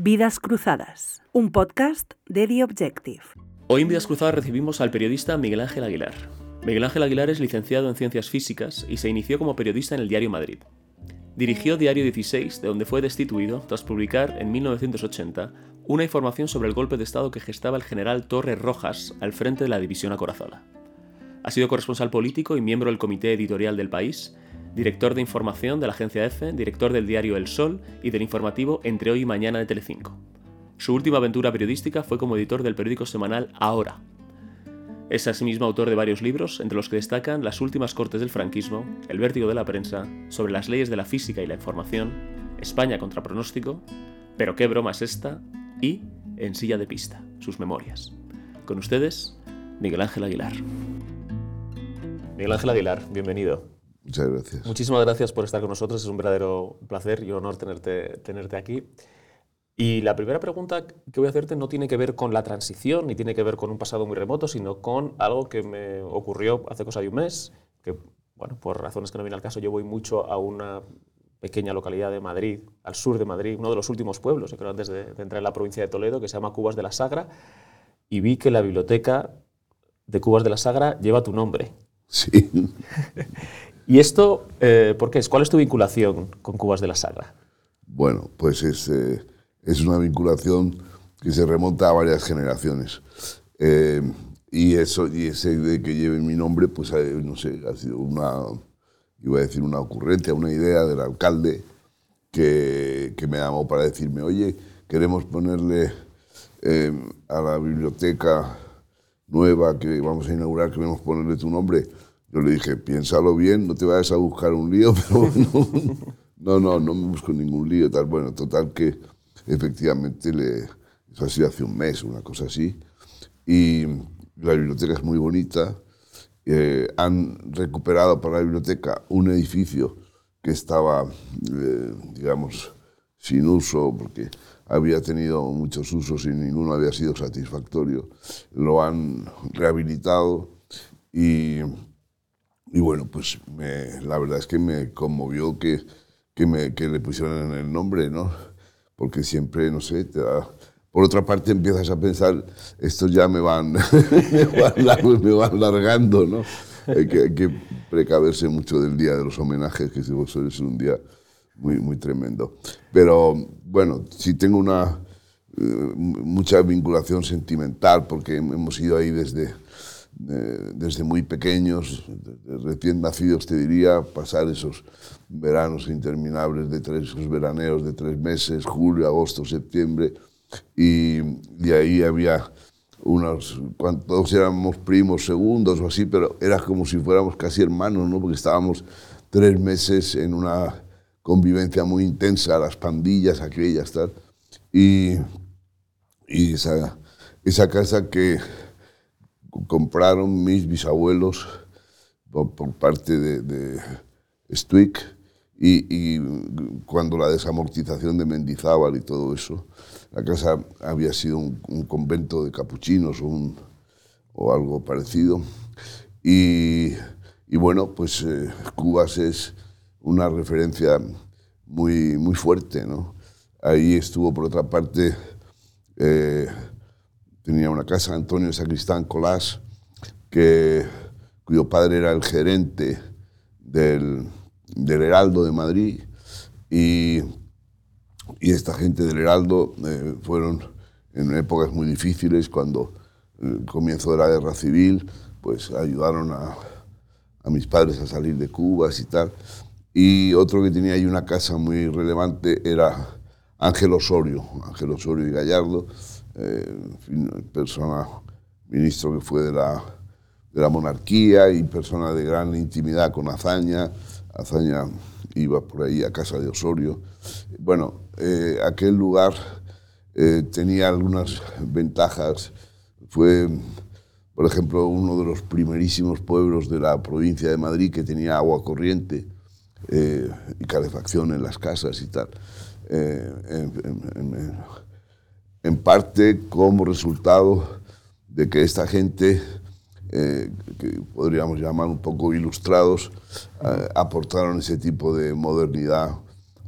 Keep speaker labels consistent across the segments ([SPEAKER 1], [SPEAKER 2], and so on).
[SPEAKER 1] Vidas Cruzadas, un podcast de The Objective.
[SPEAKER 2] Hoy en Vidas Cruzadas recibimos al periodista Miguel Ángel Aguilar. Miguel Ángel Aguilar es licenciado en Ciencias Físicas y se inició como periodista en el diario Madrid. Dirigió Diario 16, de donde fue destituido tras publicar en 1980 una información sobre el golpe de Estado que gestaba el general Torres Rojas al frente de la división acorazada. Ha sido corresponsal político y miembro del comité editorial del país director de información de la agencia EFE, director del diario El Sol y del informativo Entre Hoy y Mañana de Telecinco. Su última aventura periodística fue como editor del periódico semanal Ahora. Es asimismo autor de varios libros, entre los que destacan Las últimas cortes del franquismo, El vértigo de la prensa, sobre las leyes de la física y la información, España contra pronóstico, Pero qué broma es esta y En silla de pista, sus memorias. Con ustedes, Miguel Ángel Aguilar. Miguel Ángel Aguilar, bienvenido.
[SPEAKER 3] Muchas gracias.
[SPEAKER 2] Muchísimas gracias por estar con nosotros. Es un verdadero placer y honor tenerte, tenerte aquí. Y la primera pregunta que voy a hacerte no tiene que ver con la transición, ni tiene que ver con un pasado muy remoto, sino con algo que me ocurrió hace cosa de un mes, que, bueno, por razones que no vienen al caso, yo voy mucho a una pequeña localidad de Madrid, al sur de Madrid, uno de los últimos pueblos, creo antes de, de entrar en la provincia de Toledo, que se llama Cubas de la Sagra, y vi que la biblioteca de Cubas de la Sagra lleva tu nombre.
[SPEAKER 3] Sí.
[SPEAKER 2] ¿Y esto eh, por qué es? ¿Cuál es tu vinculación con Cubas de la Sagra?
[SPEAKER 3] Bueno, pues es, eh, es una vinculación que se remonta a varias generaciones. Eh, y eso y ese de que lleve mi nombre, pues no sé, ha sido una, iba a decir una ocurrencia, una idea del alcalde que, que me llamó para decirme, oye, queremos ponerle a la biblioteca nueva que vamos a inaugurar, queremos ponerle tu nombre yo le dije, piénsalo bien, no te vayas a buscar un lío, pero no, no, no, me busco ningún lío. Tal. Bueno, total que efectivamente le, eso ha sido hace un mes, una cosa así. Y la biblioteca es muy bonita. Eh, han recuperado para la biblioteca un edificio que estaba, eh, digamos, sin uso, porque había tenido muchos usos y ninguno había sido satisfactorio. Lo han rehabilitado y y bueno, pues la verdad es que me conmovió que, que, me, que le pusieran el nombre, ¿no? Porque siempre, no sé, te. Por otra parte empiezas a pensar, estos ya me van, me van, largando, ¿no? Hay que, precaverse mucho del día de los homenajes, que ser un día muy, muy tremendo. Pero bueno, sí tengo una eh, mucha vinculación sentimental, porque hemos ido ahí desde desde muy pequeños, recién nacidos te diría, pasar esos veranos interminables de tres, esos veraneos de tres meses, julio, agosto, septiembre, y de ahí había unos, todos éramos primos segundos o así, pero era como si fuéramos casi hermanos, ¿no? porque estábamos tres meses en una convivencia muy intensa, las pandillas aquellas, tal, y, y esa, esa casa que compraron mis bisabuelos por, parte de, de y, cuando la desamortización de Mendizábal y todo eso, la casa había sido un, convento de capuchinos o, algo parecido. Y, bueno, pues eh, Cubas es una referencia muy, muy fuerte. ¿no? Ahí estuvo, por otra parte, eh, tenía una casa, Antonio Sacristán Colás, que, cuyo padre era el gerente del, del Heraldo de Madrid, y, y, esta gente del Heraldo eh, fueron en épocas muy difíciles, cuando el comienzo de la guerra civil, pues ayudaron a, a mis padres a salir de Cuba y tal. Y otro que tenía ahí una casa muy relevante era Ángel Osorio, Ángel Osorio y Gallardo, eh, persona, ministro que fue de la, de la monarquía y persona de gran intimidad con Azaña. Azaña iba por ahí a casa de Osorio. Bueno, eh, aquel lugar eh, tenía algunas ventajas. Fue, por ejemplo, uno de los primerísimos pueblos de la provincia de Madrid que tenía agua corriente y calefacción en las casas y tal parte como resultado de que esta gente, eh, que podríamos llamar un poco ilustrados, eh, aportaron ese tipo de modernidad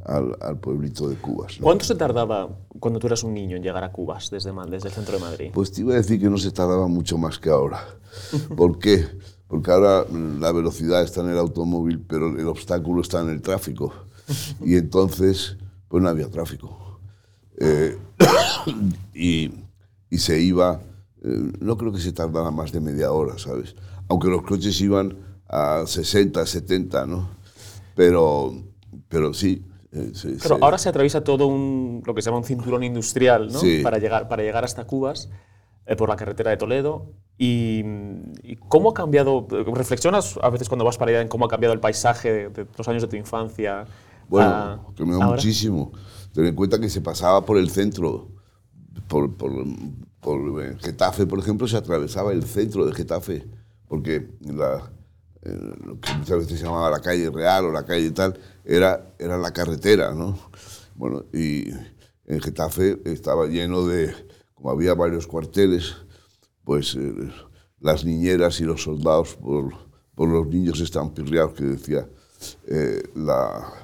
[SPEAKER 3] al, al pueblito de Cubas. ¿no?
[SPEAKER 2] ¿Cuánto se tardaba cuando tú eras un niño en llegar a Cubas desde, desde el centro de Madrid?
[SPEAKER 3] Pues te iba a decir que no se tardaba mucho más que ahora. ¿Por qué? Porque ahora la velocidad está en el automóvil, pero el obstáculo está en el tráfico. Y entonces, pues no había tráfico. Eh, y, y se iba, eh, no creo que se tardara más de media hora, ¿sabes? Aunque los coches iban a 60, 70, ¿no? Pero, pero sí. eh, se- se-
[SPEAKER 2] ahora se atraviesa todo un, lo que se llama un cinturón industrial, ¿no?
[SPEAKER 3] Sí.
[SPEAKER 2] Para, llegar, para llegar hasta Cubas eh, por la carretera de Toledo. Y, y cómo ha cambiado, reflexionas a veces cuando vas para allá en cómo ha cambiado el paisaje de, de los años de tu infancia.
[SPEAKER 3] Bueno,
[SPEAKER 2] a-
[SPEAKER 3] cambió
[SPEAKER 2] ahora?
[SPEAKER 3] muchísimo. Ten en cuenta que se pasaba por el centro. Por, por, por eh, Getafe, por ejemplo, se atravesaba el centro de Getafe. Porque la, eh, lo que muchas veces se llamaba la calle real o la calle tal, era, era la carretera, ¿no? Bueno, y en Getafe estaba lleno de, como había varios cuarteles, pues eh, las niñeras y los soldados por, por los niños estaban pirriados, que decía eh, la,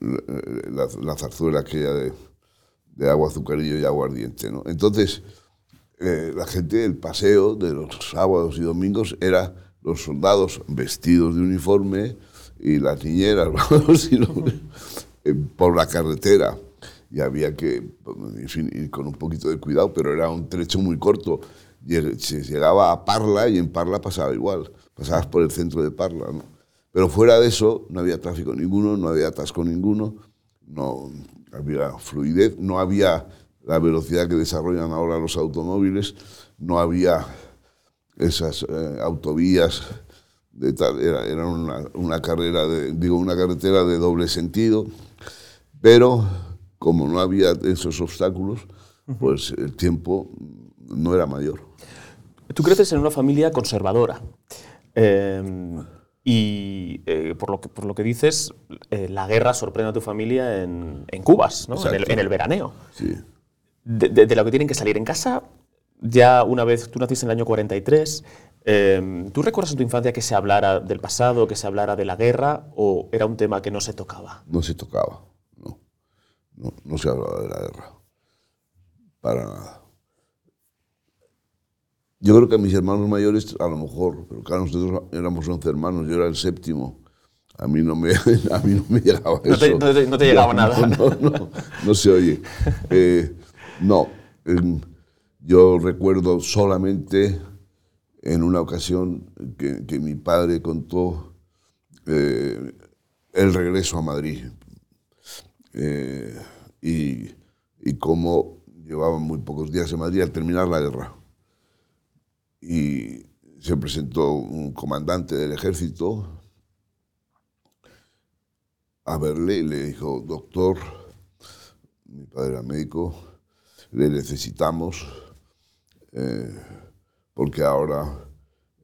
[SPEAKER 3] la, la zarzuela aquella de, de agua, azucarillo y aguardiente. ¿no? Entonces, eh, la gente, el paseo de los sábados y domingos era los soldados vestidos de uniforme y las niñeras y los- eh, por la carretera. Y había que, en fin, ir con un poquito de cuidado, pero era un trecho muy corto. Lleg- Se llegaba a Parla y en Parla pasaba igual. Pasabas por el centro de Parla. ¿no? Pero fuera de eso, no había tráfico ninguno, no había atasco ninguno, no había fluidez, no había la velocidad que desarrollan ahora los automóviles, no había esas eh, autovías de tal, era, era una, una carrera de, digo, una carretera de doble sentido, pero como no había esos obstáculos, pues el tiempo no era mayor.
[SPEAKER 2] Tú creces en una familia conservadora. Eh, y eh, por, lo que, por lo que dices, eh, la guerra sorprende a tu familia en, en Cubas, ¿no? en, el,
[SPEAKER 3] Exacto.
[SPEAKER 2] en el veraneo.
[SPEAKER 3] Sí.
[SPEAKER 2] De, de- de lo que tienen que salir en casa, ya una vez, tú naciste en el año 43, eh, ¿tú recuerdas en tu infancia que se hablara del pasado, que se hablara de la guerra, o era un tema que no se tocaba?
[SPEAKER 3] no se tocaba, no. No, no se hablaba de la guerra. Para nada. Yo creo que mis hermanos mayores, a lo mejor, pero claro, nosotros éramos 11 hermanos, yo era el séptimo. A mí no me, a mí no me llegaba
[SPEAKER 2] No te-
[SPEAKER 3] eso.
[SPEAKER 2] no te- no te llegaba nada.
[SPEAKER 3] No, no, no se oye. Eh, no, yo recuerdo solamente en una ocasión que, que mi padre contó eh, el regreso a Madrid eh, y, y cómo llevaban muy pocos días en Madrid al terminar la guerra. Y se presentó un comandante del ejército a verle y le dijo, doctor, mi padre era médico, le necesitamos eh, porque ahora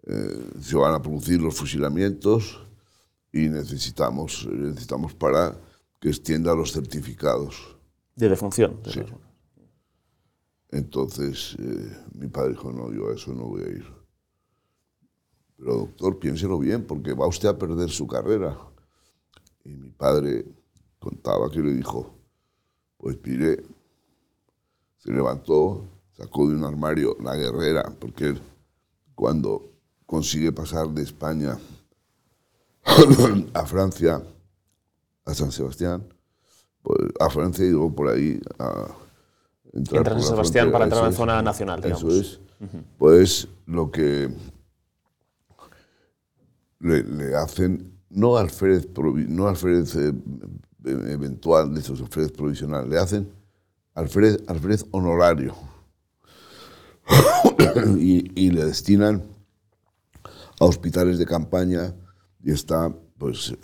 [SPEAKER 3] eh, se van a producir los fusilamientos y necesitamos, necesitamos para que extienda los certificados.
[SPEAKER 2] De defunción. de
[SPEAKER 3] Sí. Entonces eh, mi padre dijo, no, yo a eso no voy a ir. Pero doctor, piénselo bien, porque va usted a perder su carrera. Y mi padre contaba que le dijo, pues mire, se levantó, sacó de un armario la guerrera, porque él cuando consigue pasar de España a Francia, a San Sebastián, pues, a Francia y luego por ahí a entrar
[SPEAKER 2] Entras
[SPEAKER 3] por
[SPEAKER 2] en Sebastián para entrar en
[SPEAKER 3] es.
[SPEAKER 2] zona nacional, digamos.
[SPEAKER 3] Eso es. Pues lo que le, le hacen, no alférez, no alférez eh, eventual de esos alférez provisional, le hacen alférez, alférez honorario. y, y le destinan a hospitales de campaña y está, pues,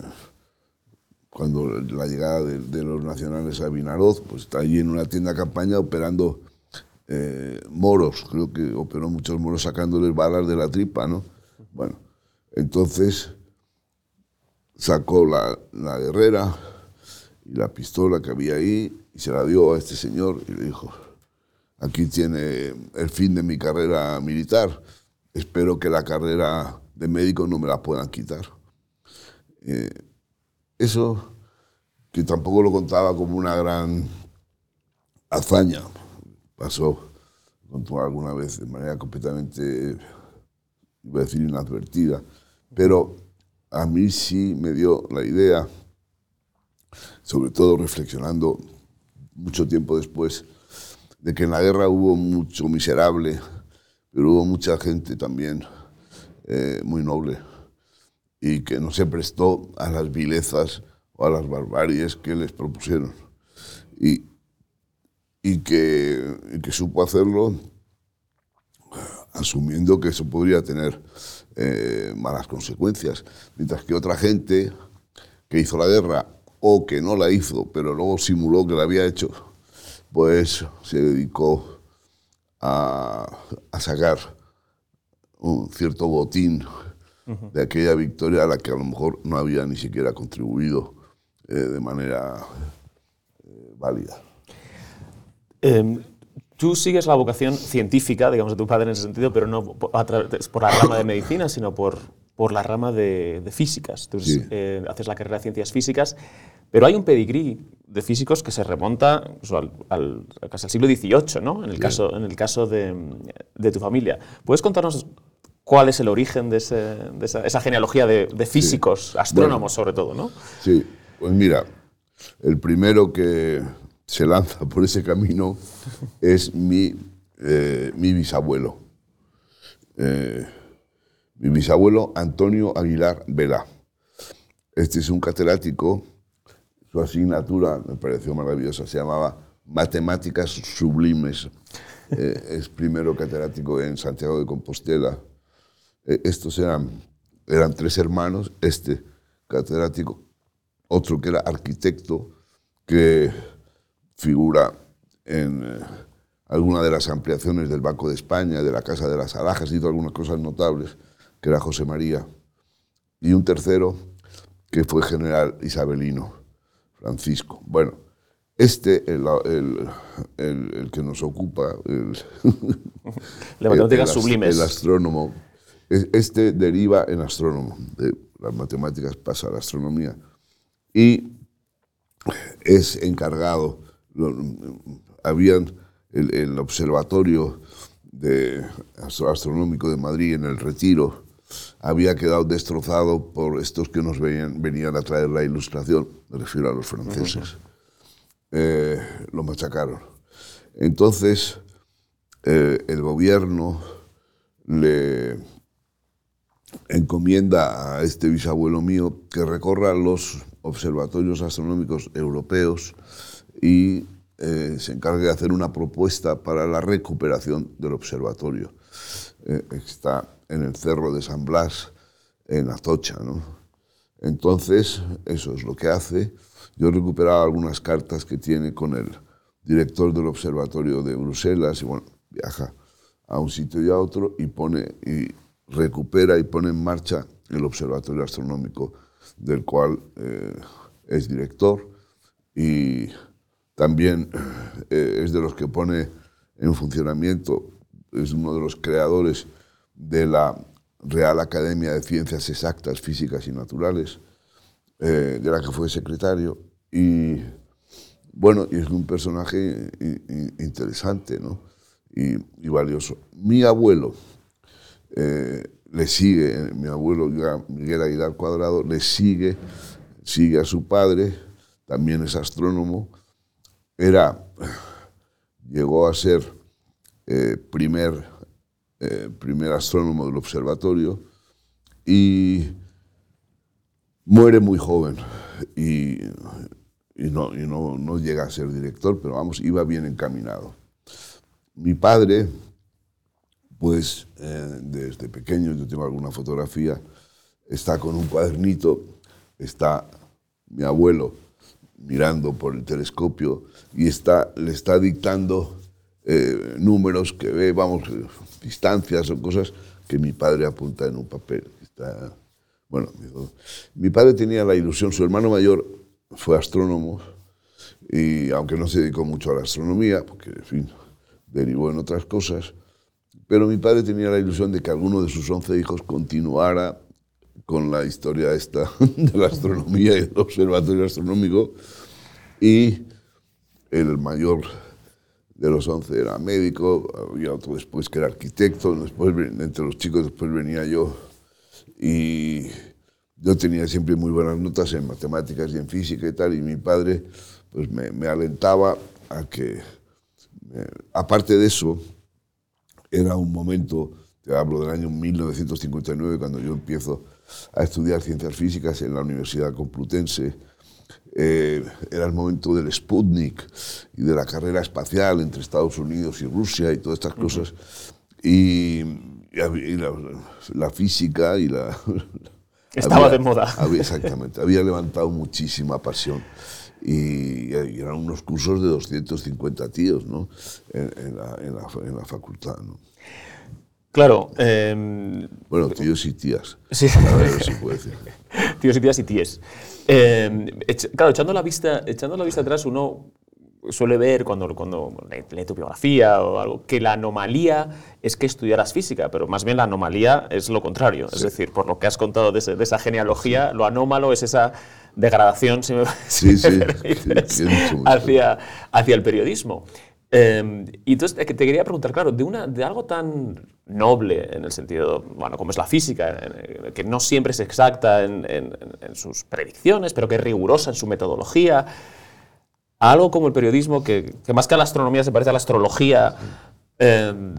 [SPEAKER 3] cuando la llegada de, los nacionales a Vinaroz, pues está allí en una tienda campaña operando eh, moros, creo que operó muchos moros sacándoles balas de la tripa, ¿no? Bueno, entonces sacó la, la guerrera y la pistola que había ahí y se la dio a este señor y le dijo, aquí tiene el fin de mi carrera militar, espero que la carrera de médico no me la puedan quitar. Eh, eso que tampoco lo contaba como una gran hazaña. Pasó, alguna vez de manera completamente, iba a decir, inadvertida, pero a mí sí me dio la idea, sobre todo reflexionando mucho tiempo después, de que en la guerra hubo mucho miserable, pero hubo mucha gente también eh, muy noble y que no se prestó a las vilezas o a las barbaries que les propusieron. Y, y, que, supo hacerlo asumiendo que eso podría tener eh, malas consecuencias. Mientras que otra gente que hizo la guerra o que no la hizo, pero luego simuló que la había hecho, pues se dedicó a, a sacar un cierto botín de aquella victoria a la que a lo mejor no había ni siquiera contribuido eh, de manera eh, válida.
[SPEAKER 2] Em, tú sigues la vocación científica, digamos, de tu padre en ese sentido, pero no por, la rama de medicina, sino por, por la rama de, físicas. Tú eh, haces la carrera de ciencias físicas, pero hay un pedigrí de físicos que se remonta al, casi al siglo XVIII, ¿no? En el caso, en el caso de, de tu familia. ¿Puedes contarnos cuál es el origen de, esa, genealogía de, físicos, astrónomos sobre todo, ¿no?
[SPEAKER 3] Sí, pues mira, el primero que se lanza por ese camino es mi, eh, mi bisabuelo. Eh, mi bisabuelo Antonio Aguilar Vela. Este es un catedrático, su asignatura me pareció maravillosa, se llamaba Matemáticas Sublimes. Eh, es primero catedrático en Santiago de Compostela estos eran, eran tres hermanos, este catedrático, otro que era arquitecto, que figura en eh, alguna de las ampliaciones del Banco de España, de la Casa de las Alhajas, hizo algunas cosas notables, que era José María. Y un tercero, que fue general isabelino, Francisco. Bueno, este, el, el, que nos ocupa, el,
[SPEAKER 2] sublimes.
[SPEAKER 3] el astrónomo, este deriva en astrónomo, de las matemáticas pasa a la astronomía, y es encargado, habían el, observatorio de astronómico de Madrid en el Retiro, había quedado destrozado por estos que nos venían, venían a traer la ilustración, me refiero a los franceses. Eh, lo machacaron. Entonces, eh, el gobierno le encomienda a este bisabuelo mío que recorra los observatorios astronómicos europeos y eh, se encargue de hacer una propuesta para la recuperación del observatorio. Eh, está en el Cerro de San Blas, en Atocha. ¿no? Entonces, eso es lo que hace. Yo he recuperado algunas cartas que tiene con el director del observatorio de Bruselas y bueno, viaja a un sitio y a otro y pone y recupera y pone en marcha el Observatorio Astronómico, del cual eh, es director y también eh, es de los que pone en funcionamiento, es uno de los creadores de la Real Academia de Ciencias Exactas, Físicas y Naturales, eh, de la que fue secretario. Y bueno, y es un personaje interesante ¿no? y, y valioso. Mi abuelo, eh, le sigue, mi abuelo Miguel Aguilar Cuadrado, le sigue, sigue a su padre, también es astrónomo, era, llegó a ser eh, primer, eh, primer astrónomo del observatorio y muere muy joven y, y no, no llega a ser director, pero vamos, iba bien encaminado. Mi padre, pues desde pequeño, yo tengo alguna fotografía, está con un cuadernito, está mi abuelo mirando por el telescopio y está, le está dictando eh, números que ve, vamos, distancias o cosas que mi padre apunta en un papel. Está, bueno, mi padre tenía la ilusión, su hermano mayor fue astrónomo y aunque no se dedicó mucho a la astronomía, porque en fin, derivó en otras cosas, pero mi padre tenía la ilusión de que alguno de sus once hijos continuara con la historia esta de la astronomía y del observatorio astronómico. Y el mayor de los 11 era médico, había otro después que era arquitecto, después entre los chicos después venía yo y yo tenía siempre muy buenas notas en matemáticas y en física y tal y mi padre pues me, me alentaba a que, eh, aparte de eso, era un momento, te hablo del año 1959 cuando yo empiezo a estudiar ciencias físicas en la Universidad Complutense, eh, era el momento del Sputnik y de la carrera espacial entre Estados Unidos y Rusia y todas estas cosas. Y, la, física y la...
[SPEAKER 2] Estaba de moda.
[SPEAKER 3] exactamente, había levantado muchísima pasión. Y, eran unos cursos de 250 tíos ¿no? en, la, en la, facultad. ¿no?
[SPEAKER 2] Claro. Em,
[SPEAKER 3] bueno, tíos y tías. Sí. A ver si puede decir.
[SPEAKER 2] tíos y tías y tíes. Em, claro, echando la, vista, echando la vista atrás, uno suele ver cuando, cuando lee tu biografía o algo, que la anomalía es que estudiaras física, pero más bien la anomalía es lo contrario. Es decir, por lo que has contado de, esa genealogía, lo anómalo es esa degradación, si me, sí, sí, hacia, hacia el periodismo. Em, y entonces te, quería preguntar, claro, de, una, de algo tan noble en el sentido, bueno, como es la física, que no siempre es exacta en, sus predicciones, pero que es rigurosa en su metodología, a algo como el periodismo, que, más que a la astronomía se parece a la astrología, em,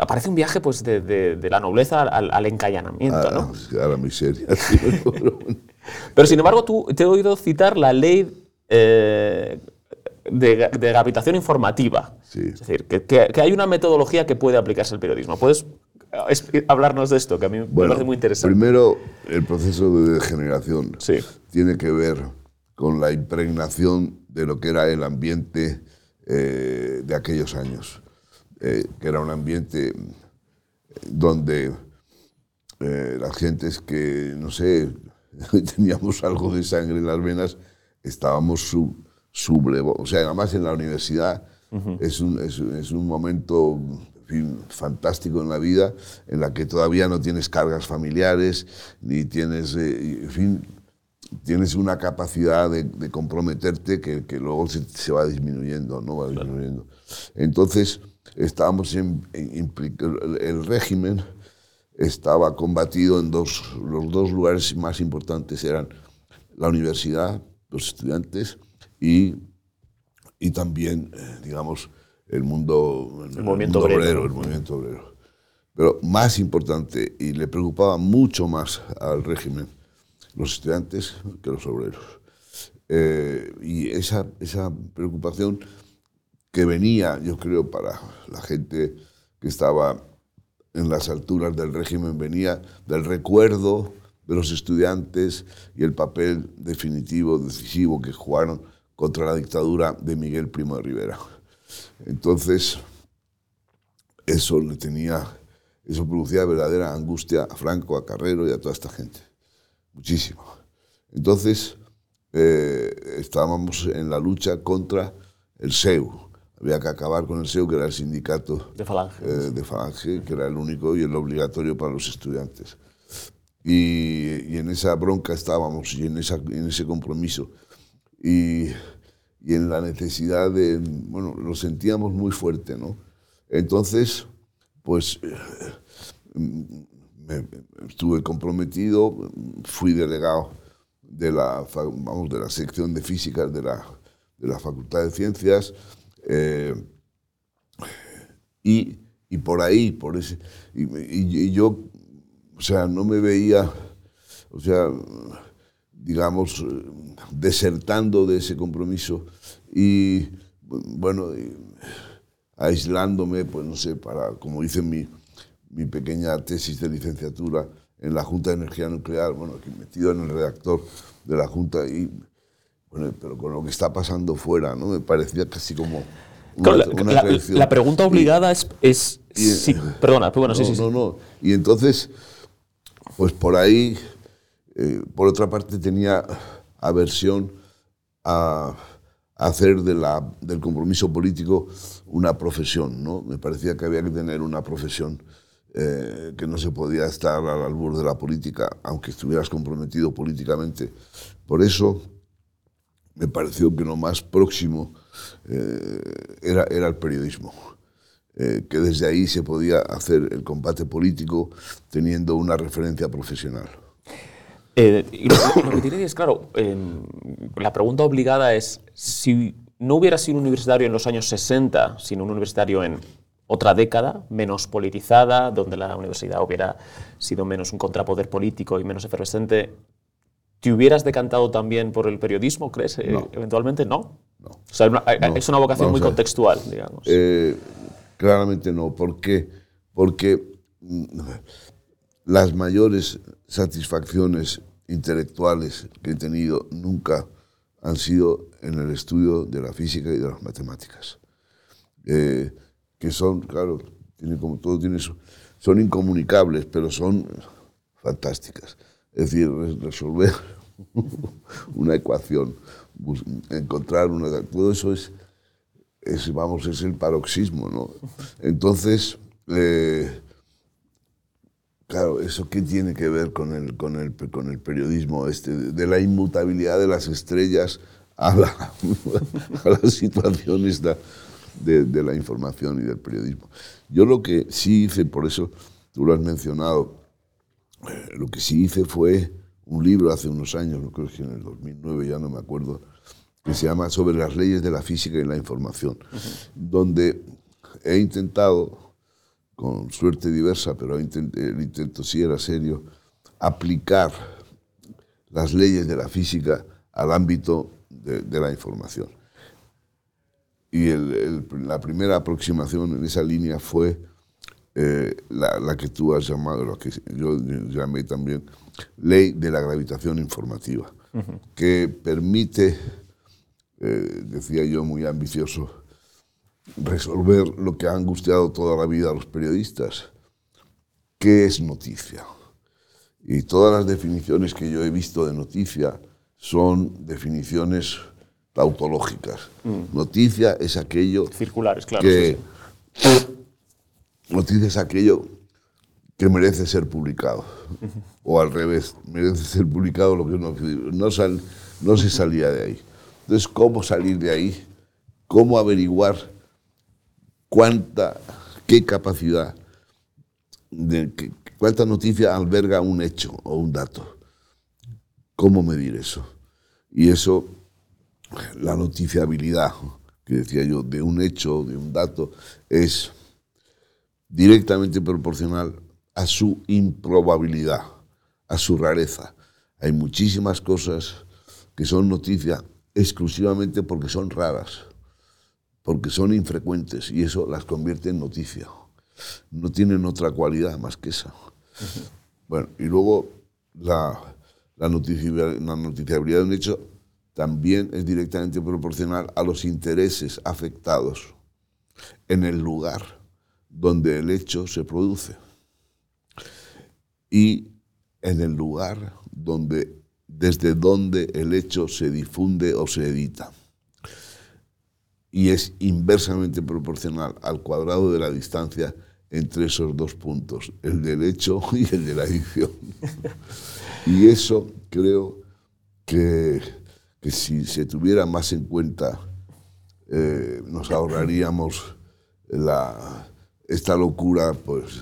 [SPEAKER 2] aparece un viaje pues, de, la nobleza al, al encañanamiento, a, ¿no?
[SPEAKER 3] A la miseria.
[SPEAKER 2] pero sin embargo, tú te he oído citar la ley... Eh, de, gravitación informativa. Es decir, que, hay una metodología que puede aplicarse al periodismo. ¿Puedes eh, hablarnos de esto, que a mí me parece muy interesante?
[SPEAKER 3] Primero, el proceso de degeneración tiene que ver con la impregnación de lo que era el ambiente eh, de aquellos años, eh, que era un ambiente donde las gentes que, no sé, teníamos algo de sangre en las venas, estábamos sub sublevo. O sea, además en la universidad es, un, es, es, un, momento fantástico en la vida en la que todavía no tienes cargas familiares, ni tienes, eh, en fin, tienes una capacidad de, comprometerte que, que, luego se, va disminuyendo, ¿no? Va disminuyendo. Entonces, estábamos en, el régimen estaba combatido en dos, los dos lugares más importantes eran la universidad, los estudiantes, y, y también, eh, digamos, el mundo,
[SPEAKER 2] el, movimiento obrero.
[SPEAKER 3] El movimiento obrero. Pero más importante, y le preocupaba mucho más al régimen, los estudiantes que los obreros. Eh, y esa, esa preocupación que venía, yo creo, para la gente que estaba en las alturas del régimen, venía del recuerdo de los estudiantes y el papel definitivo, decisivo que jugaron contra la dictadura de Miguel Primo de Rivera. Entonces, eso le tenía, eso producía verdadera angustia a Franco, a Carrero y a toda esta gente. Muchísimo. Entonces, eh, estábamos en la lucha contra el SEU. Había que acabar con el SEU, que era el sindicato
[SPEAKER 2] de Falange,
[SPEAKER 3] eh, de Falange que era el único y el obligatorio para los estudiantes. Y, en esa bronca estábamos y en, esa, en ese compromiso y, y, en la necesidad de, bueno, lo sentíamos muy fuerte, ¿no? Entonces, pues estuve comprometido, fui delegado de la, vamos, de la sección de física de la, de la Facultad de Ciencias eh, y, y, por ahí, por ese, y, yo, o sea, no me veía, o sea, digamos, desertando de ese compromiso y, bueno, aislándome, pues no sé, para, como dice mi, mi pequeña tesis de licenciatura en la Junta de Energía Nuclear, bueno, aquí metido en el redactor de la Junta y, bueno, pero con lo que está pasando fuera, ¿no? Me parecía casi como
[SPEAKER 2] una, la, la, pregunta obligada es, es sí, perdona, pero bueno, sí, sí,
[SPEAKER 3] No, no, y entonces, pues por ahí eh, por otra parte, tenía aversión a, hacer de la, del compromiso político una profesión. ¿no? Me parecía que había que tener una profesión, eh, que no se podía estar al albur de la política, aunque estuvieras comprometido políticamente. Por eso, me pareció que lo más próximo eh, era, era el periodismo. Eh, que desde ahí se podía hacer el combate político teniendo una referencia profesional.
[SPEAKER 2] Eh, y lo, que tiene es, claro, la pregunta obligada es, si no hubiera sido un universitario en los años 60, sino un universitario en otra década, menos politizada, donde la universidad hubiera sido menos un contrapoder político y menos efervescente, ¿te hubieras decantado también por el periodismo, crees? Eventualmente, ¿no?
[SPEAKER 3] No.
[SPEAKER 2] O sea, es una vocación muy contextual, digamos.
[SPEAKER 3] Eh, claramente no. ¿Por qué? Porque mm, las mayores satisfacciones intelectuales que he tenido nunca han sido en el estudio de la física y de las matemáticas. Eh, que son, claro, tiene como todo tiene eso, son incomunicables, pero son fantásticas. Es decir, resolver una ecuación, encontrar una... Todo eso es, es, vamos, es el paroxismo, ¿no? Entonces, eh, claro, ¿eso qué tiene que ver con el, con el, con el periodismo este? De la inmutabilidad de las estrellas a la, a la situación esta de, la información y del periodismo. Yo lo que sí hice, por eso tú lo has mencionado, eh, lo que sí hice fue un libro hace unos años, no creo que en el 2009, ya no me acuerdo, que se llama Sobre las leyes de la física y la información, donde he intentado, con suerte diversa, pero el intento sí era serio, aplicar las leyes de la física al ámbito de la información. Y la primera aproximación en esa línea fue eh, la, que tú has llamado, lo que yo llamé también ley de la gravitación informativa, que permite, eh, decía yo muy ambicioso, resolver lo que ha angustiado toda la vida a los periodistas. ¿Qué es noticia? Y todas las definiciones que yo he visto de noticia son definiciones tautológicas. Mm. Noticia es aquello...
[SPEAKER 2] Circulares, claro.
[SPEAKER 3] Que, Noticia es aquello que merece ser publicado. O al revés, merece ser publicado lo que no, no, sal, no se salía de ahí. Entonces, ¿cómo salir de ahí? ¿Cómo averiguar cuánta, qué capacidad, de, cuánta noticia alberga un hecho o un dato? ¿Cómo medir eso? Y eso la noticiabilidad, que decía yo, de un hecho, de un dato, es directamente proporcional a su improbabilidad, a su rareza. Hay muchísimas cosas que son noticia exclusivamente porque son raras, porque son infrecuentes y eso las convierte en noticia. No tienen otra cualidad más que esa. Bueno, y luego la, la, la noticiabilidad de un hecho también es directamente proporcional a los intereses afectados en el lugar donde el hecho se produce y en el lugar donde, desde donde el hecho se difunde o se edita. Y es inversamente proporcional al cuadrado de la distancia entre esos dos puntos, el del hecho y el de la edición. y eso creo que que si se tuviera más en cuenta, eh, nos ahorraríamos la, esta locura, pues,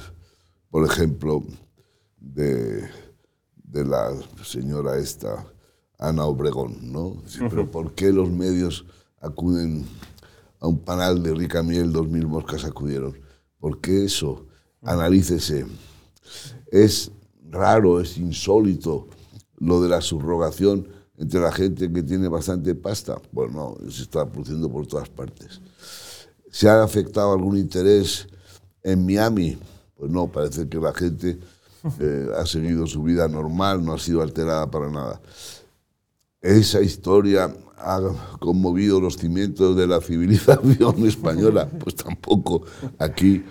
[SPEAKER 3] por ejemplo, de, de la señora esta, Ana Obregón, ¿no? pero ¿por qué los medios acuden a un panel de rica miel, dos mil moscas acudieron? ¿Por qué eso? Analícese. Es raro, es insólito lo de la subrogación entre la gente que tiene bastante pasta? Pues no, se está produciendo por todas partes. ¿Se ha afectado algún interés en Miami? Pues no, parece que la gente eh, ha seguido su vida normal, no ha sido alterada para nada. Esa historia ha conmovido los cimientos de la civilización española. Pues tampoco. Aquí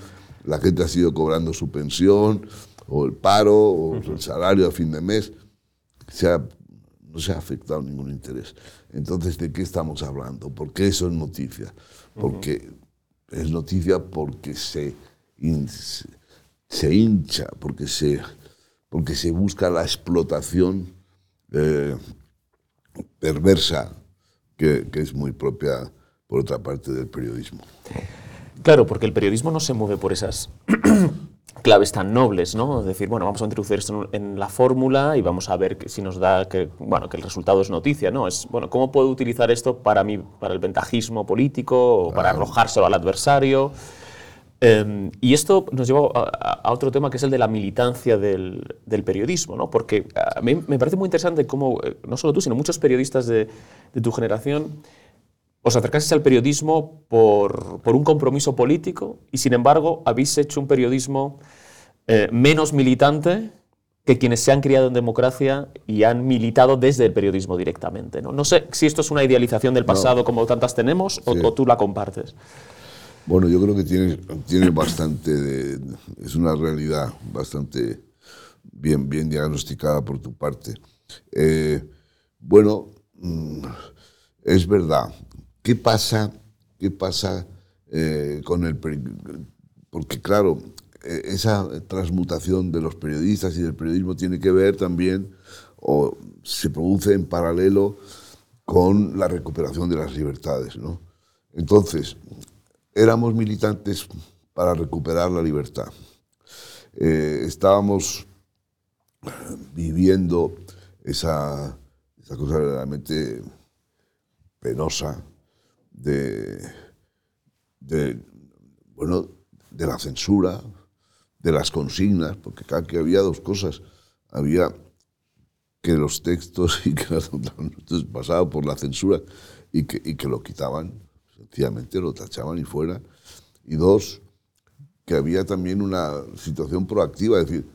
[SPEAKER 3] la gente ha sido cobrando su pensión, o el paro, o el salario a fin de mes. Se ha no se ha afectado ningún interés. Entonces, ¿de qué estamos hablando? ¿Por qué eso es noticia? Porque es noticia porque se, se hincha, porque se, porque se busca la explotación eh, perversa que, que es muy propia, por otra parte, del periodismo.
[SPEAKER 2] Claro, porque el periodismo no se mueve por esas claves tan nobles, ¿no? Es decir, bueno, vamos a introducir esto en la fórmula y vamos a ver que, si nos da que, bueno, que el resultado es noticia, ¿no? Es, bueno, ¿cómo puedo utilizar esto para, mí, para el ventajismo político o para arrojárselo al adversario? Em, y esto nos lleva a, otro tema que es el de la militancia del, del periodismo, ¿no? porque a mí me parece muy interesante cómo, eh, no solo tú, sino muchos periodistas de, de tu generación, os acercasteis al periodismo por, por, un compromiso político y sin embargo habéis hecho un periodismo eh, menos militante que quienes se han criado en democracia y han militado desde el periodismo directamente. No, no sé si esto es una idealización del pasado como tantas tenemos o, o tú la compartes.
[SPEAKER 3] Bueno, yo creo que tiene, tiene bastante, de, es una realidad bastante bien, bien diagnosticada por tu parte. Eh, bueno, mm, es verdad. ¿Qué pasa, qué pasa eh, con el... Porque claro, e, esa transmutación de los periodistas y del periodismo tiene que ver también, o se produce en paralelo con la recuperación de las libertades. ¿no? Entonces, éramos militantes para recuperar la libertad. Eh, estábamos viviendo esa, esa, cosa realmente penosa de, bueno, de la censura, de las consignas, porque cada que había dos cosas. Había que los textos y que los textos pasaban por la censura y que, y que lo quitaban sencillamente lo tachaban y fuera. Y dos, que había también una situación proactiva, es decir,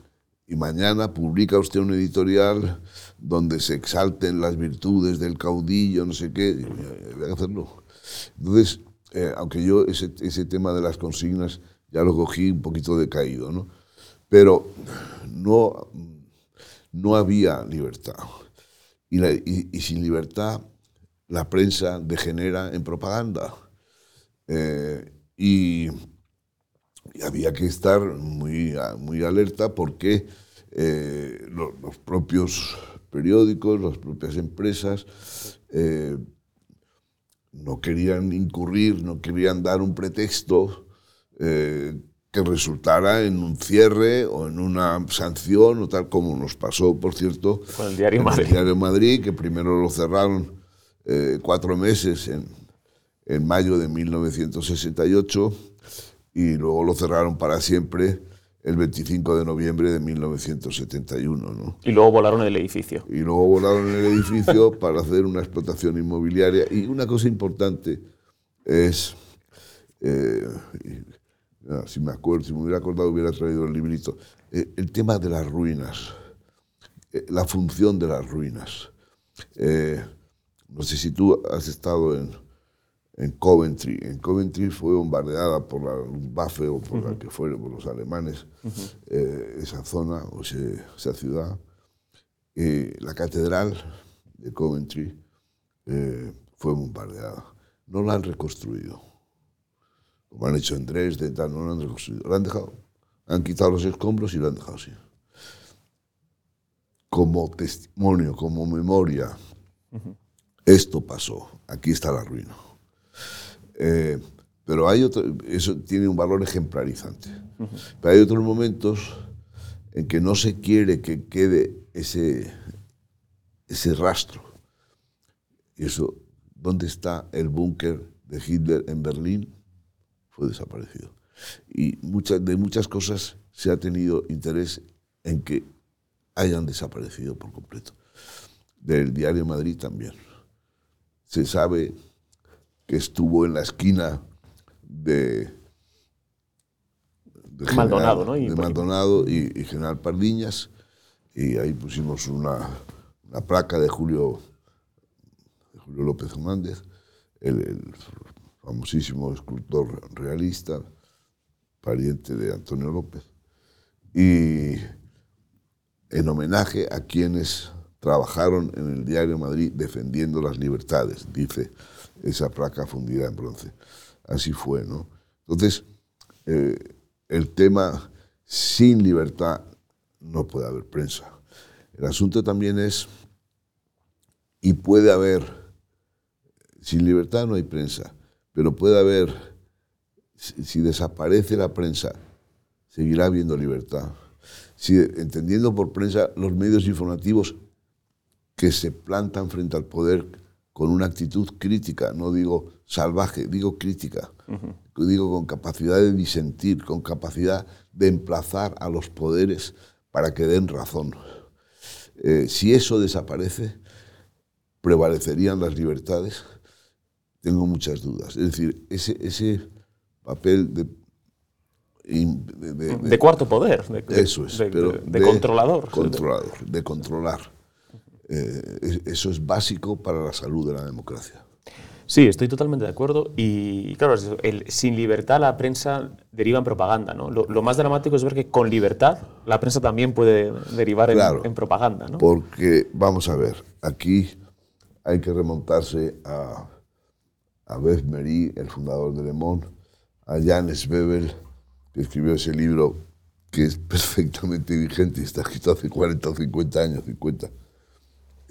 [SPEAKER 3] y mañana publica usted un editorial donde se exalten las virtudes del caudillo, no sé qué, había que hacerlo. Entonces, eh, aunque yo ese, ese, tema de las consignas ya lo cogí un poquito decaído, ¿no? Pero no, no había libertad. Y, la, y, y sin libertad la prensa degenera en propaganda. Eh, y, había que estar muy, muy alerta porque eh, los, propios periódicos, las propias empresas eh, no querían incurrir, no querían dar un pretexto que resultara en un cierre o en una sanción o tal como nos pasó, por cierto,
[SPEAKER 2] con el Diario
[SPEAKER 3] Madrid. El Diario Madrid, que primero lo cerraron eh, cuatro meses en, en, mayo de 1968 y luego lo cerraron para siempre el 25 de noviembre de 1971. ¿no?
[SPEAKER 2] Y luego volaron el edificio.
[SPEAKER 3] Y luego volaron el edificio para hacer una explotación inmobiliaria. Y una cosa importante es, eh, si me acuerdo, si me hubiera acordado hubiera traído el librito, eh, el tema de las ruinas, eh, la función de las ruinas. No sé si tú has estado en, en Coventry. En Coventry fue bombardeada por la Luftwaffe o por la que fuera, por los alemanes, eh, esa zona o esa ciudad. Eh, la catedral de Coventry eh, fue bombardeada. No la han reconstruido. Como han hecho en Dresde, tal, no la han reconstruido. La han dejado. Han quitado los escombros y la han dejado así. Como testimonio, como memoria esto pasó, aquí está la ruina. Eh, pero hay otro, eso tiene un valor ejemplarizante. Pero hay otros momentos en que no se quiere que quede ese, ese rastro. Y eso, ¿dónde está el búnker de Hitler en Berlín? Fue desaparecido. Y muchas, de muchas cosas se ha tenido interés en que hayan desaparecido por completo. Del diario Madrid también se sabe que estuvo en la esquina de,
[SPEAKER 2] Maldonado, ¿no?
[SPEAKER 3] Y de Maldonado y, General Pardiñas, y ahí pusimos una, una placa de Julio, Julio López Hernández, el, famosísimo escultor realista, pariente de Antonio López, y en homenaje a quienes trabajaron en el diario Madrid defendiendo las libertades, dice esa placa fundida en bronce. Así fue, ¿no? Entonces, eh, el tema sin libertad no puede haber prensa. El asunto también es, y puede haber, sin libertad no hay prensa, pero puede haber, si desaparece la prensa, seguirá habiendo libertad. Si, entendiendo por prensa los medios informativos que se plantan frente al poder con una actitud crítica, no digo salvaje, digo crítica, digo con capacidad de disentir, con capacidad de emplazar a los poderes para que den razón. Eh, si eso desaparece, prevalecerían las libertades. Tengo muchas dudas. Es decir, ese, ese papel de
[SPEAKER 2] de, cuarto poder. De,
[SPEAKER 3] eso es.
[SPEAKER 2] de, controlador.
[SPEAKER 3] Controlador, de controlar. Eh, eso es básico para la salud de la democracia.
[SPEAKER 2] Sí, estoy totalmente de acuerdo. Y claro, sin libertad la prensa deriva en propaganda. ¿no? Lo, más dramático es ver que con libertad la prensa también puede derivar en, propaganda. ¿no?
[SPEAKER 3] Porque, vamos a ver, aquí hay que remontarse a, a Beth Mery, el fundador de Le Monde, a Janes Bebel, que escribió ese libro que es perfectamente vigente y está escrito hace 40 o 50 años, 50,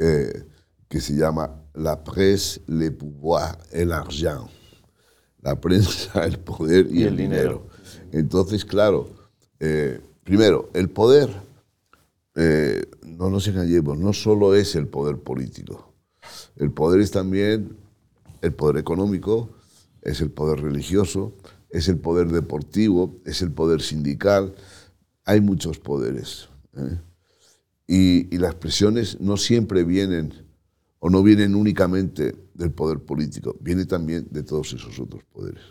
[SPEAKER 3] eh, que se llama La presse, le pouvoir et l'argent. La prensa, el poder y, el, dinero. Entonces, claro, eh, primero, el poder, eh, no nos engañemos, no solo es el poder político. El poder es también el poder económico, es el poder religioso, es el poder deportivo, es el poder sindical, hay muchos poderes. ¿eh? Y, las presiones no siempre vienen, o no vienen únicamente del poder político, viene también de todos esos otros poderes.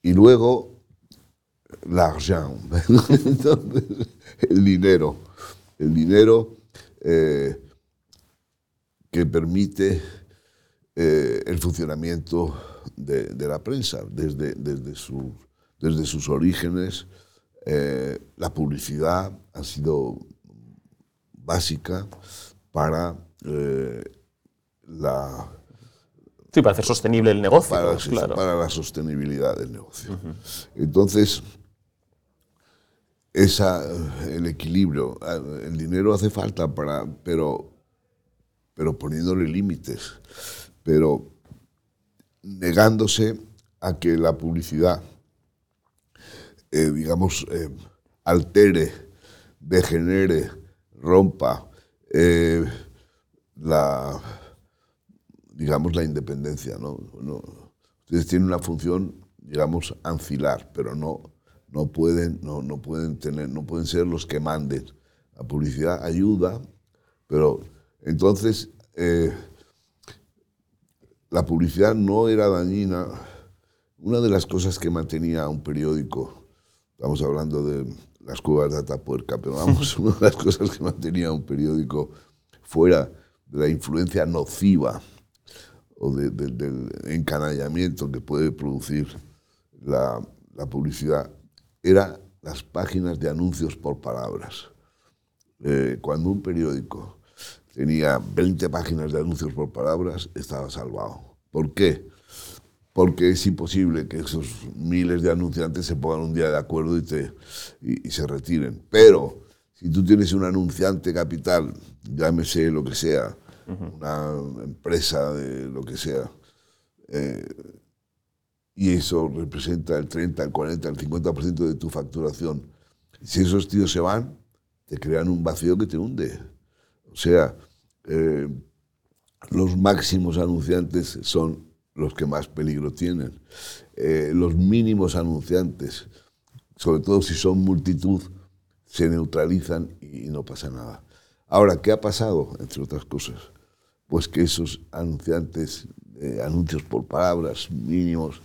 [SPEAKER 3] Y luego, l'argent, el dinero, el dinero eh, que permite eh, el funcionamiento de, la prensa desde, desde, desde sus orígenes. Eh, la publicidad ha sido básica para eh, la...
[SPEAKER 2] Sí, para hacer sostenible el negocio.
[SPEAKER 3] Para, claro. para la sostenibilidad del negocio. Entonces, esa, el equilibrio, el dinero hace falta para, pero, pero poniéndole límites. Pero negándose a que la publicidad, eh, digamos, eh, altere, degenere, rompa eh, la, digamos, la independencia. ¿no? ustedes tienen una función, digamos, ancilar, pero no, no, pueden, no, no, pueden tener, no pueden ser los que manden. La publicidad ayuda, pero entonces la publicidad no era dañina. Una de las cosas que mantenía un periódico, estamos hablando de las cuevas de Atapuerca, pero vamos, una de las cosas que mantenía un periódico fuera de la influencia nociva o del encanallamiento que puede producir la, publicidad, era las páginas de anuncios por palabras. Eh, cuando un periódico tenía 20 páginas de anuncios por palabras, estaba salvado. ¿Por qué? Porque es imposible que esos miles de anunciantes se pongan un día de acuerdo y, te, y, se retiren. Pero si tú tienes un anunciante capital, llámese lo que sea, una empresa de lo que sea, eh, y eso representa el 30, el 40, el 50% de tu facturación, si esos tíos se van, te crean un vacío que te hunde. O sea, eh, los máximos anunciantes son los que más peligro tienen. Eh, los mínimos anunciantes, sobre todo si son multitud, se neutralizan y no pasa nada. Ahora, ¿qué ha pasado, entre otras cosas? Pues que esos anunciantes, eh, anuncios por palabras mínimos,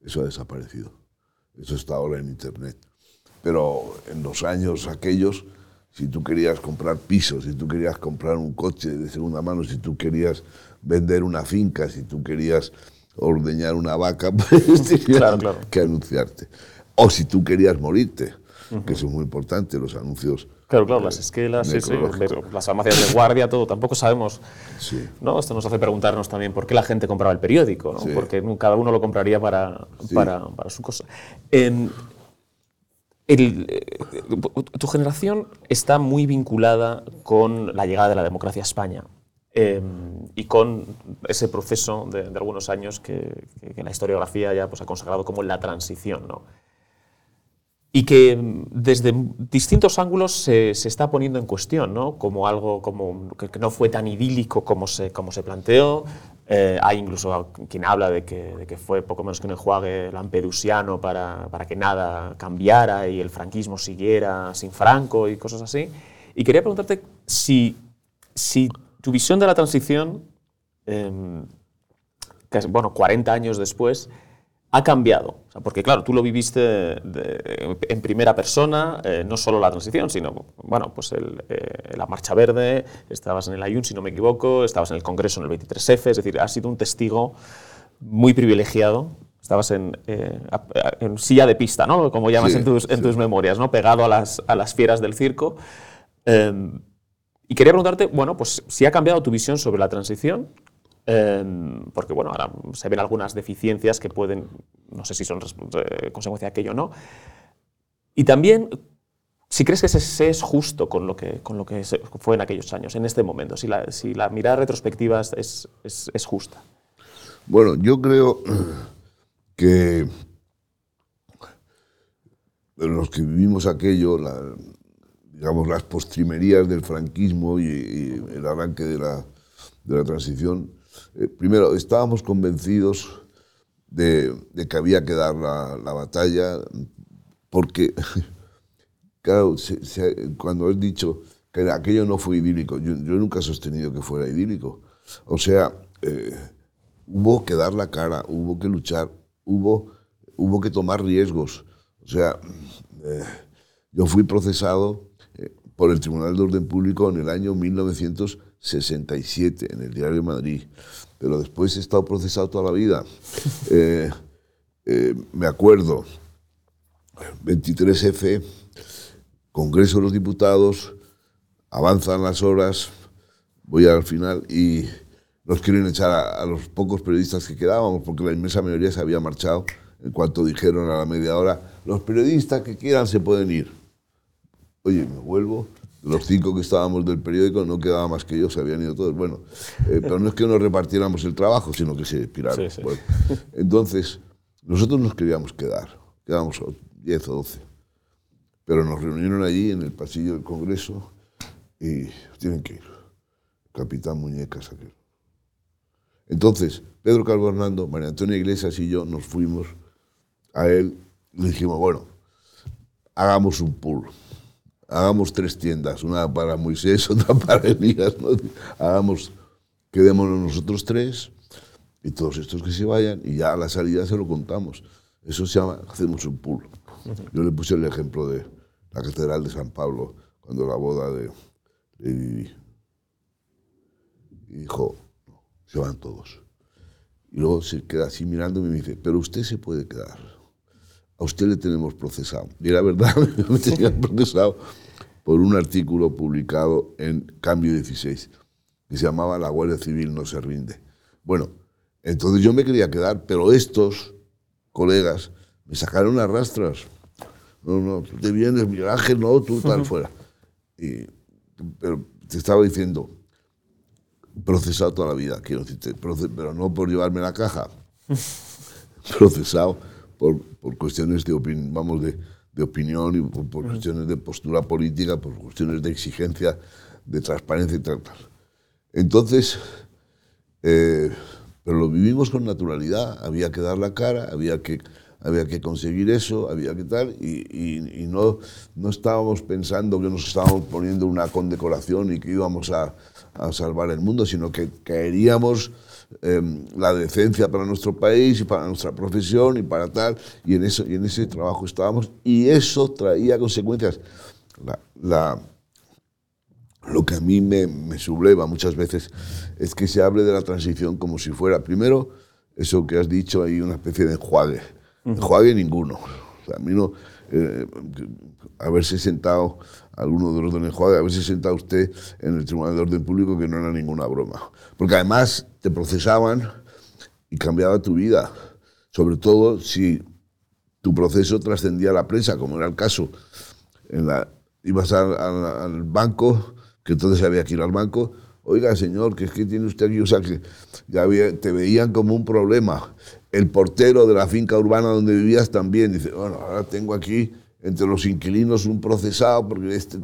[SPEAKER 3] eso ha desaparecido. Eso está ahora en Internet. Pero en los años aquellos si tú querías comprar pisos, si tú querías comprar un coche de segunda mano, si tú querías vender una finca, si tú querías ordeñar una vaca, pues tenías que anunciarte. O si tú querías morirte, que eso es muy importante, los anuncios.
[SPEAKER 2] Claro, claro, las esquelas, las farmacias de guardia, todo. Tampoco sabemos. ¿no? Esto nos hace preguntarnos también por qué la gente compraba el periódico, ¿no? porque cada uno lo compraría para, para, para su cosa. Eh, tu generación está muy vinculada con la llegada de la democracia a España. Em, y con ese proceso de, algunos años que, que, la historiografía ya pues, ha consagrado como la transición. ¿no? y que mm, desde distintos ángulos se, se, está poniendo en cuestión, ¿no? como algo como que, no fue tan idílico como se, como se planteó. Eh, hay incluso quien habla de que, de que, fue poco menos que un enjuague lampedusiano para, para, que nada cambiara y el franquismo siguiera sin Franco y cosas así. Y quería preguntarte si, si tu visión de la transición, eh, bueno, 40 años después, ha cambiado. porque claro, tú lo viviste en primera persona, eh, no solo la transición, sino, bueno, pues eh, la Marcha Verde, estabas en el Ayun, si no me equivoco, estabas en el Congreso en el 23F, es decir, has sido un testigo muy privilegiado. Estabas en, eh, en silla de pista, ¿no? Como llamas en, tus, en tus, memorias, ¿no? Pegado a las, a las fieras del circo. Y quería preguntarte, bueno, pues si ha cambiado tu visión sobre la transición Em, porque bueno, ahora se ven algunas deficiencias que pueden, no sé si son eh, consecuencia de aquello o no. Y también, si crees que se, es justo con lo que, con lo que fue en aquellos años, en este momento, si la, si la mirada retrospectiva es, es, es, justa.
[SPEAKER 3] Bueno, yo creo que los que vivimos aquello, digamos, las postrimerías del franquismo y, y el arranque de la, de la transición, eh, primero, estábamos convencidos de, que había que dar la, batalla, porque, claro, cuando has dicho que aquello no fue idílico, yo, nunca he sostenido que fuera idílico. O sea, eh, hubo que dar la cara, hubo que luchar, hubo, hubo que tomar riesgos. O sea, eh, yo fui procesado por el Tribunal de Orden Público en el año 1900. 67 en el Diario de Madrid, pero después he estado procesado toda la vida. Eh, eh, me acuerdo, 23F, Congreso de los Diputados, avanzan las horas, voy al final y nos quieren echar a, los pocos periodistas que quedábamos, porque la inmensa mayoría se había marchado en cuanto dijeron a la media hora, los periodistas que quieran se pueden ir. Oye, me vuelvo los cinco que estábamos del periódico no quedaba más que yo, se habían ido todos. Bueno, eh, pero no es que nos repartiéramos el trabajo, sino que se expiraron. entonces, nosotros nos queríamos quedar, quedamos 10 o 12. Pero nos reunieron allí en el pasillo del Congreso y tienen que ir. Capitán Muñecas aquel. Entonces, Pedro Calvo Hernando, María Antonia Iglesias y yo nos fuimos a él y le dijimos, bueno, hagamos un pool hagamos tres tiendas, una para Moisés, otra para Elías, hagamos, quedémonos nosotros tres y todos estos que se vayan y ya a la salida se lo contamos. Eso se llama, hacemos un pool. Yo le puse el ejemplo de la Catedral de San Pablo, cuando la boda de, Y dijo, se van todos. Y luego se queda así mirándome y me dice, pero usted se puede quedar. A usted le tenemos procesado. Y era verdad, me tenían procesado por un artículo publicado en Cambio 16, que se llamaba La Guardia Civil no se rinde. Bueno, entonces yo me quería quedar, pero estos colegas me sacaron las rastras. No, no, tú te vienes, Miguel Ángel, no, tú tal fuera. Y, pero te estaba diciendo, procesado toda la vida, quiero decirte, pero no por llevarme la caja, procesado por, por cuestiones de, vamos, de, de opinión y por, cuestiones de postura política, por cuestiones de exigencia, de transparencia y tal. Entonces, eh, pero lo vivimos con naturalidad, había que dar la cara, había que, había que conseguir eso, había que tal, y, y, no, no estábamos pensando que nos estábamos poniendo una condecoración y que íbamos a, a salvar el mundo, sino que queríamos Em, la decencia para nuestro país y para nuestra profesión y para tal, y en, eso, y en ese trabajo estábamos, y eso traía consecuencias. La, lo que a mí me, me, subleva muchas veces es que se hable de la transición como si fuera, primero, eso que has dicho, hay una especie de enjuague. Enjuague ninguno. a mí no, eh, haberse sentado, alguno de los del enjuague, haberse sentado usted en el Tribunal de Orden Público, que no era ninguna broma. Porque además te procesaban y cambiaba tu vida. Sobre todo si tu proceso trascendía la prensa, como era el caso. En la, ibas al, banco, que entonces había que ir al banco, oiga señor, que es que tiene usted aquí, o sea, que ya te veían como un problema. El portero de la finca urbana donde vivías también dice, bueno, ahora tengo aquí entre los inquilinos un procesado, porque este...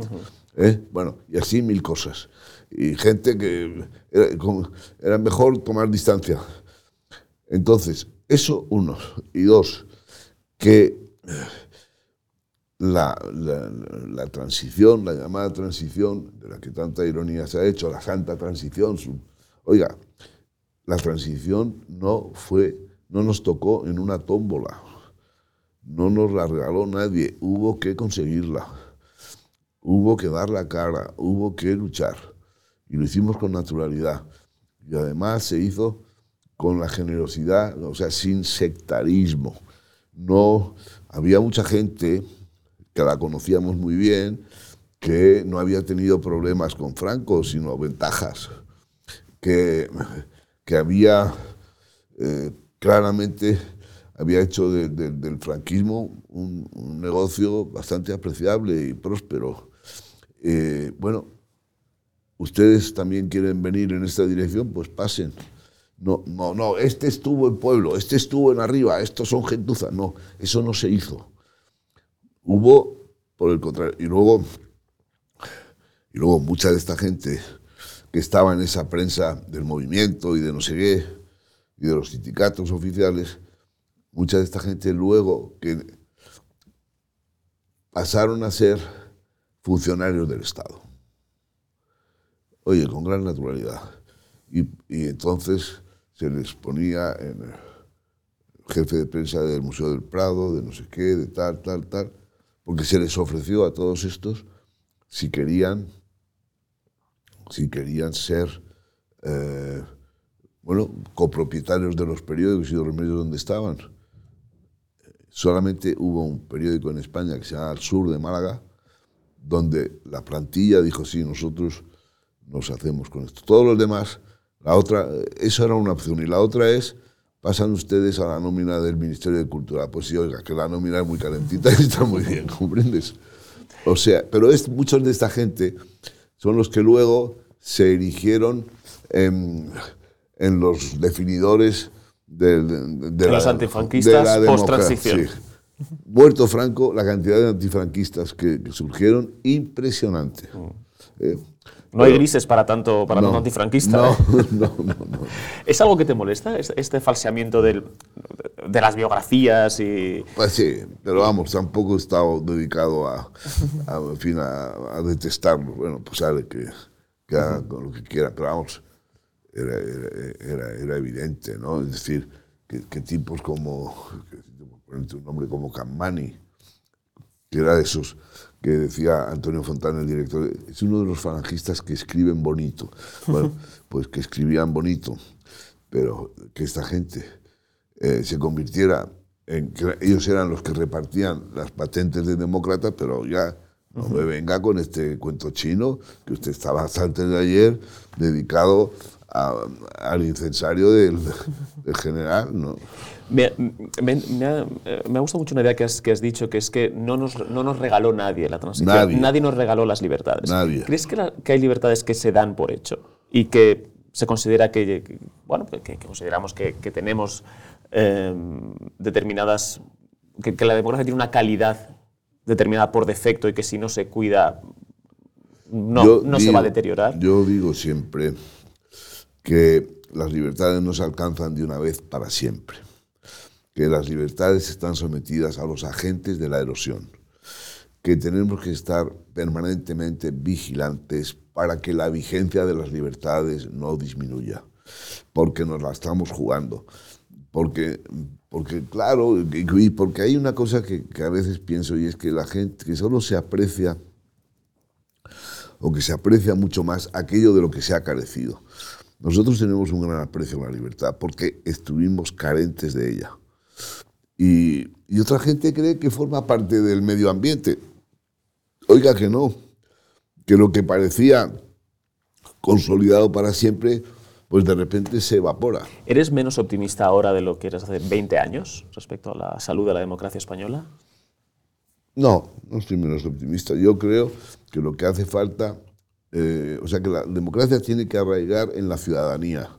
[SPEAKER 3] ¿eh? Bueno, y así mil cosas. Y gente que era, era mejor tomar distancia. Entonces, eso uno. Y dos, que la, la, transición, la llamada transición, de la que tanta ironía se ha hecho, la santa transición, oiga, la transición no fue, no nos tocó en una tómbola, no nos la regaló nadie, hubo que conseguirla, hubo que dar la cara, hubo que luchar, y lo hicimos con naturalidad, y además se hizo con la generosidad, o sea, sin sectarismo. No, había mucha gente que la conocíamos muy bien, que no había tenido problemas con Franco, sino ventajas, que, que había eh, claramente había hecho del franquismo un, negocio bastante apreciable y próspero. Eh, bueno, ustedes también quieren venir en esta dirección, pues pasen. No, no, no, este estuvo en pueblo, este estuvo en arriba, estos son gentuzas. No, eso no se hizo. Hubo, por el contrario, y luego, y luego mucha de esta gente que estaba en esa prensa del movimiento y de no sé qué, y de los sindicatos oficiales, mucha de esta gente luego que pasaron a ser funcionarios del Estado. Oye, con gran naturalidad. Y, entonces se les ponía en jefe de prensa del Museo del Prado, de no sé qué, de tal, tal, tal porque se les ofreció a todos estos si querían, si querían ser, eh, bueno, copropietarios de los periódicos y de los medios donde estaban. Solamente hubo un periódico en España que se llama Al Sur de Málaga, donde la plantilla dijo, sí, nosotros nos hacemos con esto. Todos los demás, la otra, eso era una opción. Y la otra es pasan ustedes a la nómina del Ministerio de Cultura. Pues sí, oiga, que la nómina es muy calentita y está muy bien, ¿comprendes? O sea, pero es, muchos de esta gente son los que luego se erigieron en, los definidores de,
[SPEAKER 2] de, los antifranquistas post-transición.
[SPEAKER 3] Muerto Franco, la cantidad de antifranquistas que, surgieron, impresionante. Mm.
[SPEAKER 2] Eh, no hay grises para tanto, para tanto antifranquista.
[SPEAKER 3] No, ¿eh? no, no,
[SPEAKER 2] ¿Es algo que te molesta, este falseamiento de las biografías? y
[SPEAKER 3] Pues sí, pero vamos, tampoco he estado dedicado a, en fin, a, detestarlo. Bueno, pues sabe que, que haga con lo que quiera, pero vamos, era, era, era evidente, ¿no? Es decir, que, tipos como, un nombre como Cammani, que era de esos que decía Antonio Fontana, el director, es uno de los falangistas que escriben bonito. Bueno, pues que escribían bonito, pero que esta gente eh, se convirtiera en que ellos eran los que repartían las patentes de demócrata, pero ya no me venga con este cuento chino, que usted estaba hasta antes de ayer dedicado al incensario del, general, ¿no?
[SPEAKER 2] Me, me, ha, me, gustado mucho una idea que has, que has, dicho, que es que no nos, no nos regaló nadie la transición. Nadie. nadie nos regaló las libertades.
[SPEAKER 3] Nadie.
[SPEAKER 2] ¿Crees que, que, hay libertades que se dan por hecho y que se considera que, bueno, que, consideramos que, tenemos em, determinadas, que, la democracia tiene una calidad determinada por defecto y que si no se cuida no, no se va a deteriorar?
[SPEAKER 3] Yo digo siempre que las libertades no se alcanzan de una vez para siempre, que las libertades están sometidas a los agentes de la erosión, que tenemos que estar permanentemente vigilantes para que la vigencia de las libertades no disminuya, porque nos la estamos jugando. Porque, porque claro, y porque hay una cosa que, a veces pienso y es que la gente, que solo se aprecia o que se aprecia mucho más aquello de lo que se ha carecido. Nosotros tenemos un gran aprecio a la libertad porque estuvimos carentes de ella. Y, otra gente cree que forma parte del medio ambiente. Oiga que no, que lo que parecía consolidado para siempre, pues de repente se evapora.
[SPEAKER 2] ¿Eres menos optimista ahora de lo que eras hace 20 años respecto a la salud de la democracia española?
[SPEAKER 3] No, no estoy menos optimista. Yo creo que lo que hace falta Eh, o sea que la democracia tiene que arraigar en la ciudadanía,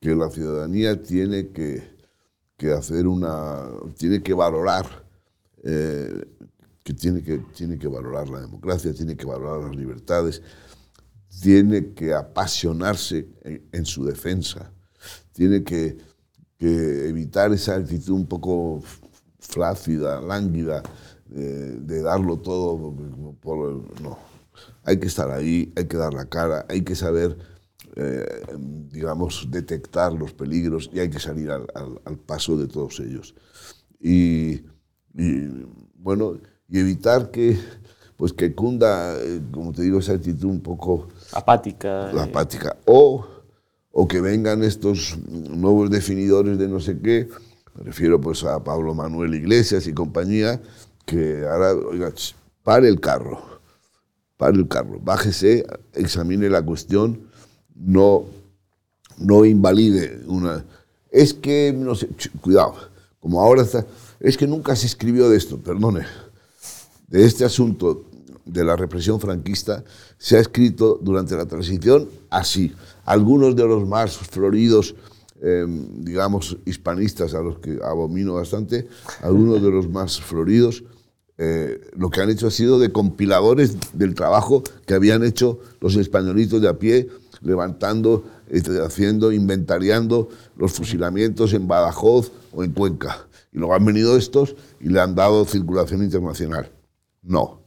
[SPEAKER 3] que la ciudadanía tiene que, que hacer una, tiene que valorar, eh, que tiene que, tiene que valorar la democracia, tiene que valorar las libertades, tiene que apasionarse en, su defensa, tiene que, que, evitar esa actitud un poco flácida, lánguida, eh, de darlo todo por, no hay que estar ahí, hay que dar la cara, hay que saber, eh, digamos, detectar los peligros y hay que salir al, paso de todos ellos. Y, bueno, y evitar que, pues que cunda, eh, como te digo, esa actitud un poco...
[SPEAKER 2] Apática.
[SPEAKER 3] Apática. O, o que vengan estos nuevos definidores de no sé qué, me refiero pues a Pablo Manuel Iglesias y compañía, que ahora, oiga, pare el carro el carro, bájese, examine la cuestión, no, no invalide una... Es que, no sé, cuidado, como ahora está, es que nunca se escribió de esto, perdone, de este asunto de la represión franquista se ha escrito durante la transición así. Algunos de los más floridos, em, digamos, hispanistas, a los que abomino bastante, algunos de los más floridos, eh, lo que han hecho ha sido de compiladores del trabajo que habían hecho los españolitos de a pie, levantando, este, haciendo, inventariando los fusilamientos en Badajoz o en Cuenca. Y luego han venido estos y le han dado circulación internacional. No.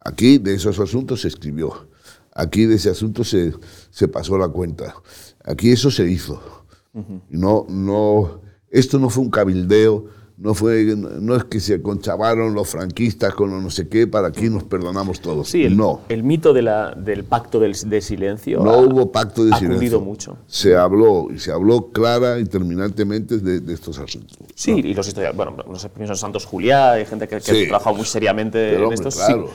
[SPEAKER 3] Aquí de esos asuntos se escribió. Aquí de ese asunto se, se pasó la cuenta. Aquí eso se hizo. no, no, esto no fue un cabildeo no fue no es que se conchavaron los franquistas con no sé qué para aquí nos perdonamos todos
[SPEAKER 2] sí el,
[SPEAKER 3] no.
[SPEAKER 2] el mito de la, del pacto del, de silencio
[SPEAKER 3] no hubo pacto de
[SPEAKER 2] ha
[SPEAKER 3] silencio.
[SPEAKER 2] mucho.
[SPEAKER 3] Se habló y se habló clara y terminantemente de, estos asuntos.
[SPEAKER 2] Sí y los historiadores bueno no sé pienso en Santos Juliá hay gente que, que ha trabajado muy seriamente en esto.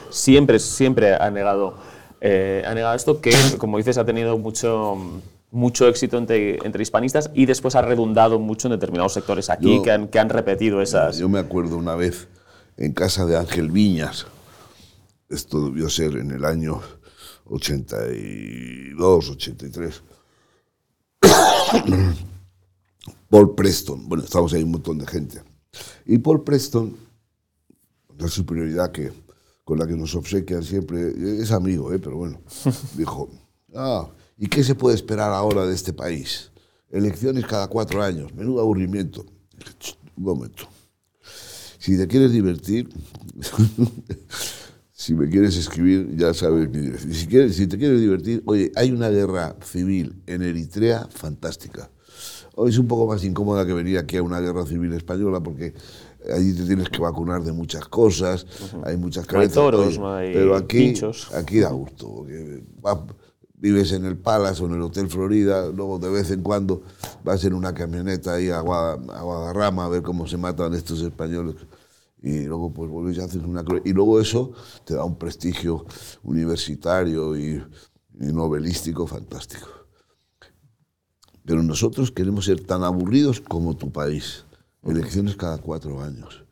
[SPEAKER 2] Siempre siempre ha negado eh, ha negado esto que como dices ha tenido mucho mucho éxito entre, entre, hispanistas y después ha redundado mucho en determinados sectores aquí que, han, que, han, repetido esas...
[SPEAKER 3] Yo me acuerdo una vez en casa de Ángel Viñas, esto debió ser en el año 82, 83, Paul Preston, bueno, estamos ahí un montón de gente, y Paul Preston, la superioridad que, con la que nos obsequian siempre, es amigo, ¿eh? pero bueno, dijo, ah, ¿Y qué se puede esperar ahora de este país? Elecciones cada cuatro años, menudo aburrimiento. Un momento. Si te quieres divertir, si me quieres escribir, ya sabes Si, quieres, si te quieres divertir, oye, hay una guerra civil en Eritrea fantástica. Hoy es un poco más incómoda que venir aquí a una guerra civil española porque allí te tienes que vacunar de muchas cosas, hay muchas
[SPEAKER 2] cabezas.
[SPEAKER 3] pero aquí, aquí da gusto vives en el Palace o en el Hotel Florida, luego de vez en cuando vas en una camioneta ahí a, Guadarrama a ver cómo se matan estos españoles y luego pues vuelves y haces una y luego eso te da un prestigio universitario y, novelístico fantástico. Pero nosotros queremos ser tan aburridos como tu país. Elecciones cada cuatro años.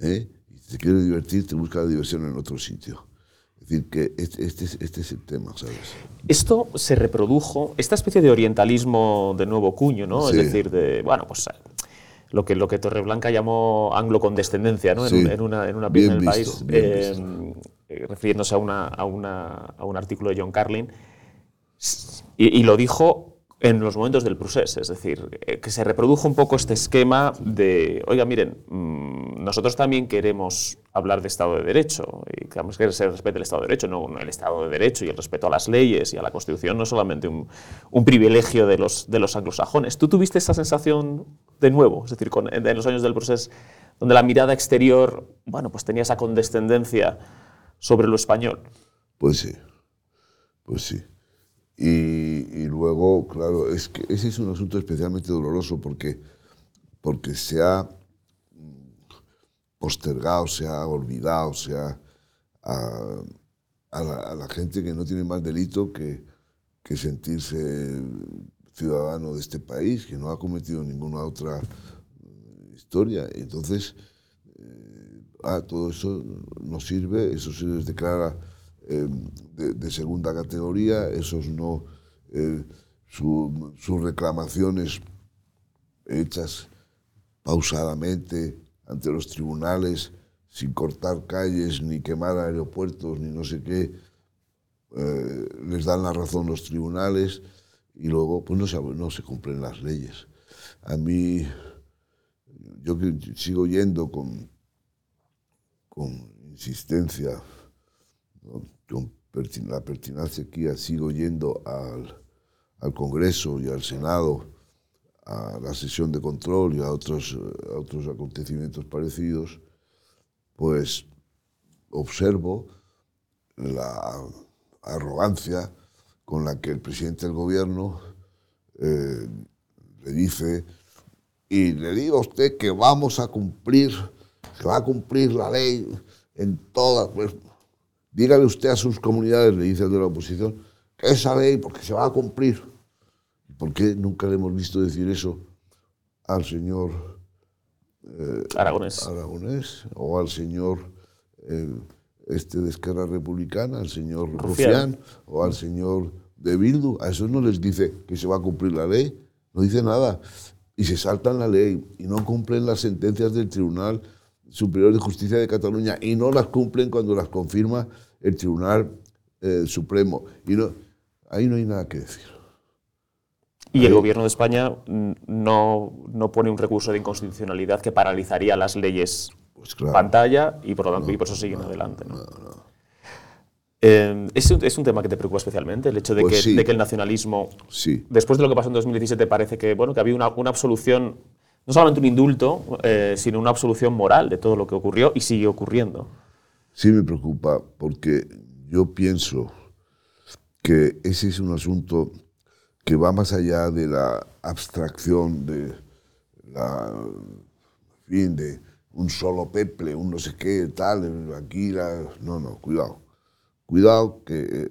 [SPEAKER 3] ¿eh? Y si te quieres divertir, te busca la diversión en otro sitio. Es decir, que este, este, este, es el tema, ¿sabes?
[SPEAKER 2] Esto se reprodujo, esta especie de orientalismo de nuevo cuño, ¿no? Es decir, de, bueno, pues lo que, lo que Torreblanca llamó anglo-condescendencia, ¿no? En, una, en una pieza del país, eh, eh, refiriéndose a, una, a, una, a, un artículo de John Carlin, y, y lo dijo en los momentos del proceso, es decir, eh, que se reprodujo un poco este esquema de, oiga, miren, mm, nosotros también queremos hablar de Estado de Derecho y queremos que se respete el Estado de Derecho, no, el Estado de Derecho y el respeto a las leyes y a la Constitución no solamente un, privilegio de los, de los anglosajones. ¿Tú tuviste esa sensación de nuevo, es decir, con, en los años del proceso, donde la mirada exterior, bueno, pues tenía esa condescendencia sobre lo español?
[SPEAKER 3] Pues sí, pues sí. Y, luego, claro, es que ese es un asunto especialmente doloroso porque, porque se ha postergado, se ha olvidado, se a, la, gente que no tiene más delito que, que sentirse ciudadano de este país, que no ha cometido ninguna otra historia. Entonces, eh, ah, todo eso no sirve, eso se les declara eh, de, segunda categoría, esos no, eh, sus reclamaciones hechas pausadamente ante los tribunales, sin cortar calles, ni quemar aeropuertos, ni no sé qué, eh, les dan la razón los tribunales y luego pues no se, no se cumplen las leyes. A mí, yo sigo yendo con, con insistencia, con la pertinacia aquí, sigo yendo al, al, Congreso y al Senado, a la sesión de control y a otros, a otros acontecimientos parecidos, pues observo la arrogancia con la que el presidente del gobierno eh, le dice, y le digo a usted que vamos a cumplir, que va a cumplir la ley en todas, pues, dígale usted a sus comunidades, le dice el de la oposición, que esa ley, porque se va a cumplir. ¿Por qué nunca le hemos visto decir eso al señor
[SPEAKER 2] eh, Aragonés.
[SPEAKER 3] Aragonés o al señor eh, este de Esquerra Republicana, al señor Rufián. o al señor de Bildu. A esos no les dice que se va a cumplir la ley, no dice nada. Y se saltan la ley y no cumplen las sentencias del Tribunal Superior de Justicia de Cataluña y no las cumplen cuando las confirma el Tribunal eh, Supremo. Y no, ahí no hay nada que decir.
[SPEAKER 2] Y el gobierno de España no, no, pone un recurso de inconstitucionalidad que paralizaría las leyes pues pantalla y por, lo tanto, y por eso siguen adelante. ¿no? Eh, ¿es, un, tema que te preocupa especialmente? El hecho de, pues que, de que, el nacionalismo, después de lo que pasó en 2017, parece que, bueno, que había una, una absolución, no solamente un indulto, eh, sino una absolución moral de todo lo que ocurrió y sigue ocurriendo.
[SPEAKER 3] Sí me preocupa porque yo pienso que ese es un asunto que va más allá de la abstracción de la fin de un solo peple, un no sé qué, tal, aquí, la... no, no, cuidado. Cuidado que eh,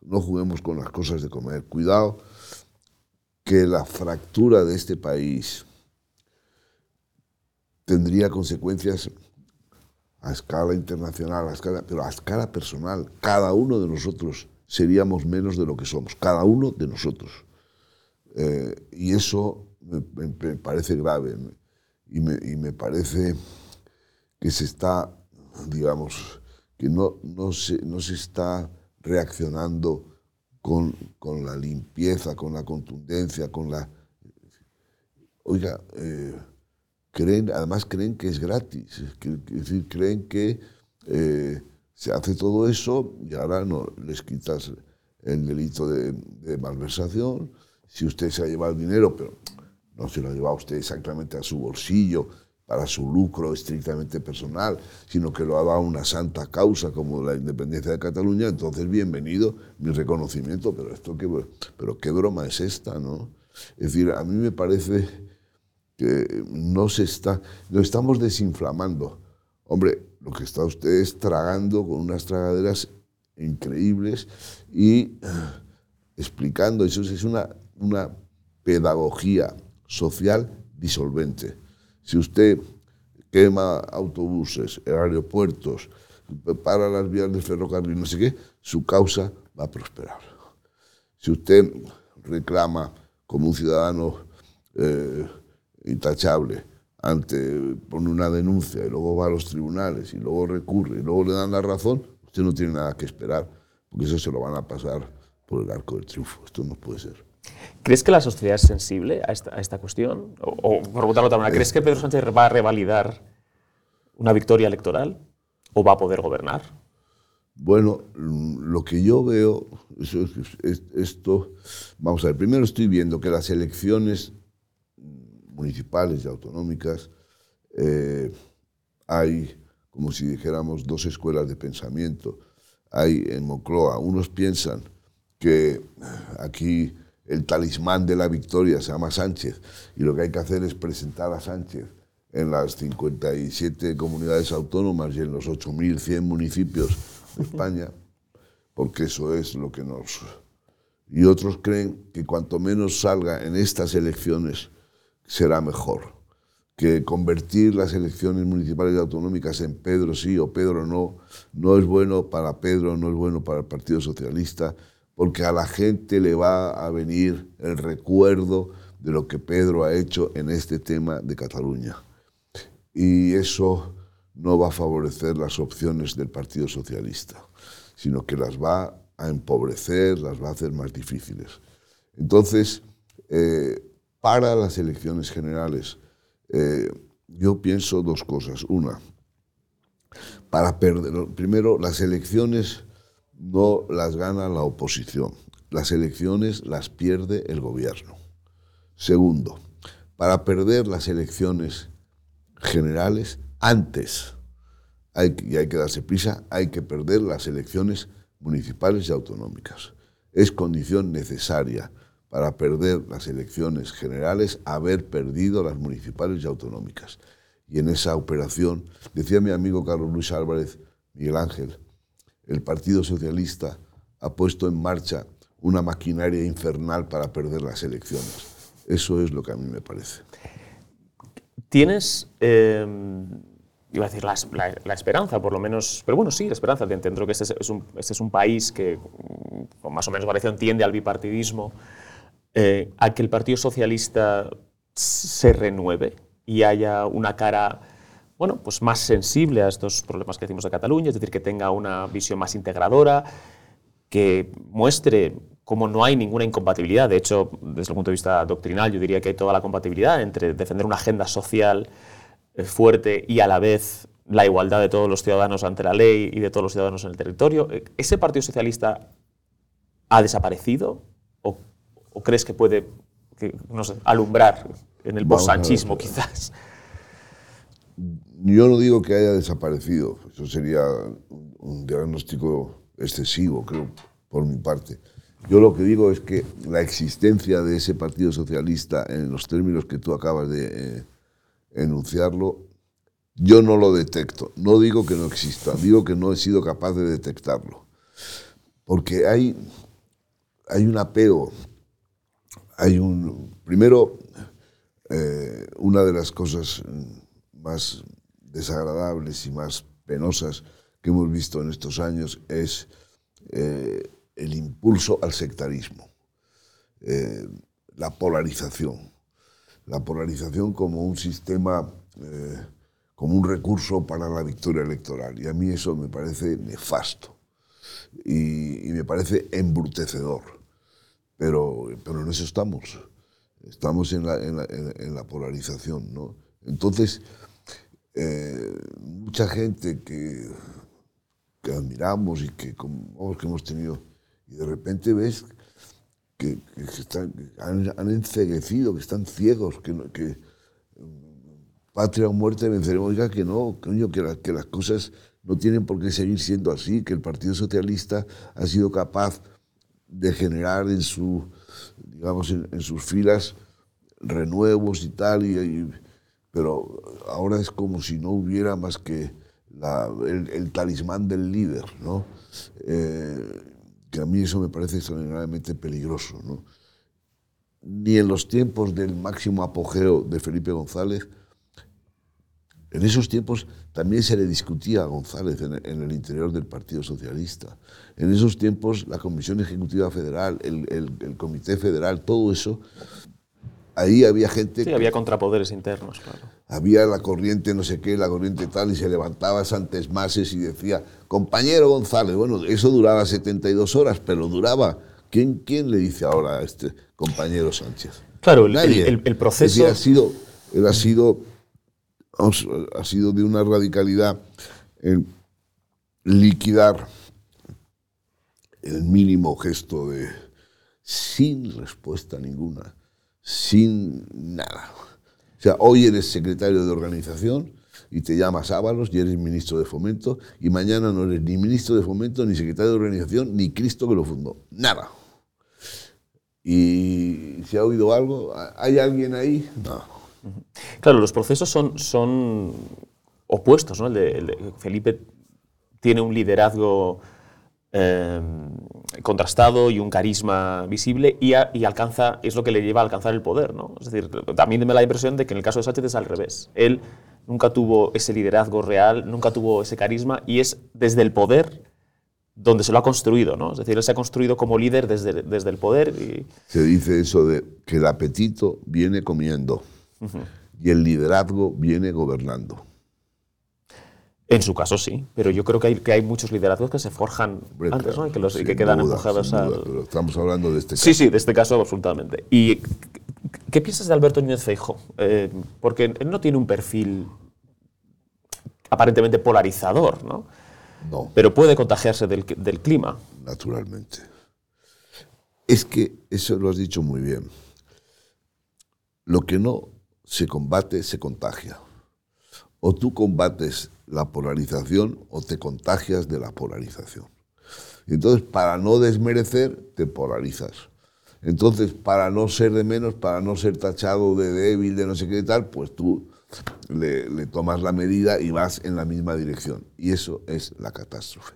[SPEAKER 3] no juguemos con las cosas de comer. Cuidado que la fractura de este país tendría consecuencias a escala internacional, a escala, pero a escala personal. Cada uno de nosotros seríamos menos de lo que somos, cada uno de nosotros. Eh, y eso me, me, parece grave y me, y me parece que se está, digamos, que no, no, se, no se está reaccionando con, con, la limpieza, con la contundencia, con la... Oiga, eh, creen, además creen que es gratis, es decir, creen que eh, se hace todo eso y ahora no les quitas el delito de, malversación. Si usted se ha llevado el dinero, pero no se lo ha llevado usted exactamente a su bolsillo, para su lucro estrictamente personal, sino que lo ha dado a una santa causa como la independencia de Cataluña, entonces bienvenido, mi reconocimiento, pero esto qué, pero qué broma es esta, ¿no? Es decir, a mí me parece que no se está, lo estamos desinflamando. Hombre, lo que está usted es tragando con unas tragaderas increíbles y explicando, eso es una, una pedagogía social disolvente si usted quema autobuses, aeropuertos, para las vías de ferrocarril, no sé qué, su causa va a prosperar. Si usted reclama como un ciudadano eh, intachable, ante, pone una denuncia y luego va a los tribunales y luego recurre y luego le dan la razón, usted no tiene nada que esperar, porque eso se lo van a pasar por el arco del triunfo. Esto no puede ser.
[SPEAKER 2] ¿Crees que la sociedad es sensible a esta, a esta cuestión? O, o, por otra manera, ¿crees que Pedro Sánchez va a revalidar una victoria electoral o va a poder gobernar?
[SPEAKER 3] Bueno, lo que yo veo, es, esto, vamos a ver, primero estoy viendo que las elecciones municipales y autonómicas eh, hay, como si dijéramos, dos escuelas de pensamiento. Hay en Moncloa, unos piensan que aquí el talismán de la victoria se llama Sánchez y lo que hay que hacer es presentar a Sánchez en las 57 comunidades autónomas y en los 8.100 municipios de España, porque eso es lo que nos... Y otros creen que cuanto menos salga en estas elecciones será mejor, que convertir las elecciones municipales y autonómicas en Pedro sí o Pedro no, no es bueno para Pedro, no es bueno para el Partido Socialista, porque a la gente le va a venir el recuerdo de lo que Pedro ha hecho en este tema de Cataluña. Y eso no va a favorecer las opciones del Partido Socialista, sino que las va a empobrecer, las va a hacer más difíciles. Entonces, eh, para las elecciones generales, eh, yo pienso dos cosas. Una, para perder, primero, las elecciones no las gana la oposición, las elecciones las pierde el gobierno. Segundo, para perder las elecciones generales, antes, y hay que darse prisa, hay que perder las elecciones municipales y autonómicas. Es condición necesaria para perder las elecciones generales, haber perdido las municipales y autonómicas. Y en esa operación, decía mi amigo Carlos Luis Álvarez, Miguel Ángel, el Partido Socialista ha puesto en marcha una maquinaria infernal para perder las elecciones. Eso es lo que a mí me parece.
[SPEAKER 2] ¿Tienes, eh, iba a decir, la, esperanza, por lo menos, pero bueno, sí, la esperanza, te entiendo que este es, un, este es un país que, con más o menos variación, tiende al bipartidismo, eh, a que el Partido Socialista se renueve y haya una cara bueno, pues más sensible a estos problemas que decimos de Cataluña, es decir, que tenga una visión más integradora, que muestre cómo no hay ninguna incompatibilidad. De hecho, desde el punto de vista doctrinal, yo diría que hay toda la compatibilidad entre defender una agenda social eh, fuerte y a la vez la igualdad de todos los ciudadanos ante la ley y de todos los ciudadanos en el territorio. ¿Ese Partido Socialista ha desaparecido? ¿O crees que puede alumbrar en el post-sanchismo quizás?
[SPEAKER 3] Yo no digo que haya desaparecido, eso sería un diagnóstico excesivo, creo, por mi parte. Yo lo que digo es que la existencia de ese Partido Socialista en los términos que tú acabas de eh, enunciarlo, yo no lo detecto. No digo que no exista, digo que no he sido capaz de detectarlo. Porque hay, hay un apego hay un. Primero, eh, una de las cosas más desagradables y más penosas que hemos visto en estos años es eh, el impulso al sectarismo, eh, la polarización. La polarización como un sistema, como un recurso para la victoria electoral. Y a mí eso me parece nefasto y me parece embrutecedor. Pero, pero en eso estamos. Estamos en la, en la, en la polarización, ¿no? Entonces, eh, mucha gente que, que, admiramos y que, como, que hemos tenido, y de repente ves que, están, han, han, enceguecido, que están ciegos, que, patria o muerte venceremos, ya que no, coño, que, que las cosas no tienen por qué seguir siendo así, que el Partido Socialista ha sido capaz de generar en, su, digamos, en, sus filas renuevos y tal, y, pero ahora es como si no hubiera más que el, talismán del líder, ¿no? Eh, que a mí eso me parece extraordinariamente peligroso. ¿no? Ni en los tiempos del máximo apogeo de Felipe González, en esos tiempos también se le discutía a González en, el interior del Partido Socialista. En esos tiempos la Comisión Ejecutiva Federal, el, Comité Federal, todo eso, ahí había gente...
[SPEAKER 2] Sí, había contrapoderes internos, claro.
[SPEAKER 3] Había la corriente no sé qué, la corriente tal, y se levantaba Santes Mases y decía, compañero González, bueno, eso duraba 72 horas, pero duraba... ¿Quién, quién le dice ahora a este compañero Sánchez?
[SPEAKER 2] Claro, el, el, proceso...
[SPEAKER 3] ha sido, él ha sido ha sido de una radicalidad en liquidar el mínimo gesto de sin respuesta ninguna, sin nada. O sea, hoy eres secretario de organización y te llamas Ábalos y eres ministro de fomento y mañana no eres ni ministro de fomento, ni secretario de organización, ni Cristo que lo fundó. Nada. ¿Y se ha oído algo? ¿Hay alguien ahí? No.
[SPEAKER 2] Claro, los procesos son, son opuestos. ¿no? El de, Felipe tiene un liderazgo eh, contrastado y un carisma visible y, y, alcanza, es lo que le lleva a alcanzar el poder. ¿no? Es decir, también me da la impresión de que en el caso de Sánchez es al revés. Él nunca tuvo ese liderazgo real, nunca tuvo ese carisma y es desde el poder donde se lo ha construido, ¿no? Es decir, él se ha construido como líder desde, desde el poder. Y...
[SPEAKER 3] Se dice eso de que el apetito viene comiendo y el liderazgo viene gobernando.
[SPEAKER 2] En su caso sí, pero yo creo que hay, que hay muchos liderazgos que se forjan antes ¿no? y que, los, que quedan empujados al...
[SPEAKER 3] Pero estamos hablando de este caso.
[SPEAKER 2] Sí, sí, de este caso absolutamente. ¿Y qué piensas de Alberto Núñez Feijo? Eh, porque él no tiene un perfil aparentemente polarizador, ¿no?
[SPEAKER 3] No.
[SPEAKER 2] Pero puede contagiarse del, del clima.
[SPEAKER 3] Naturalmente. Es que eso lo has dicho muy bien. Lo que no se combate se contagia. O tú combates la polarización o te contagias de la polarización. Entonces, para no desmerecer, te polarizas. Entonces, para no ser de menos, para no ser tachado de débil, de no sé qué tal, pues tú le, tomas la medida y vas en la misma dirección. Y eso es la catástrofe.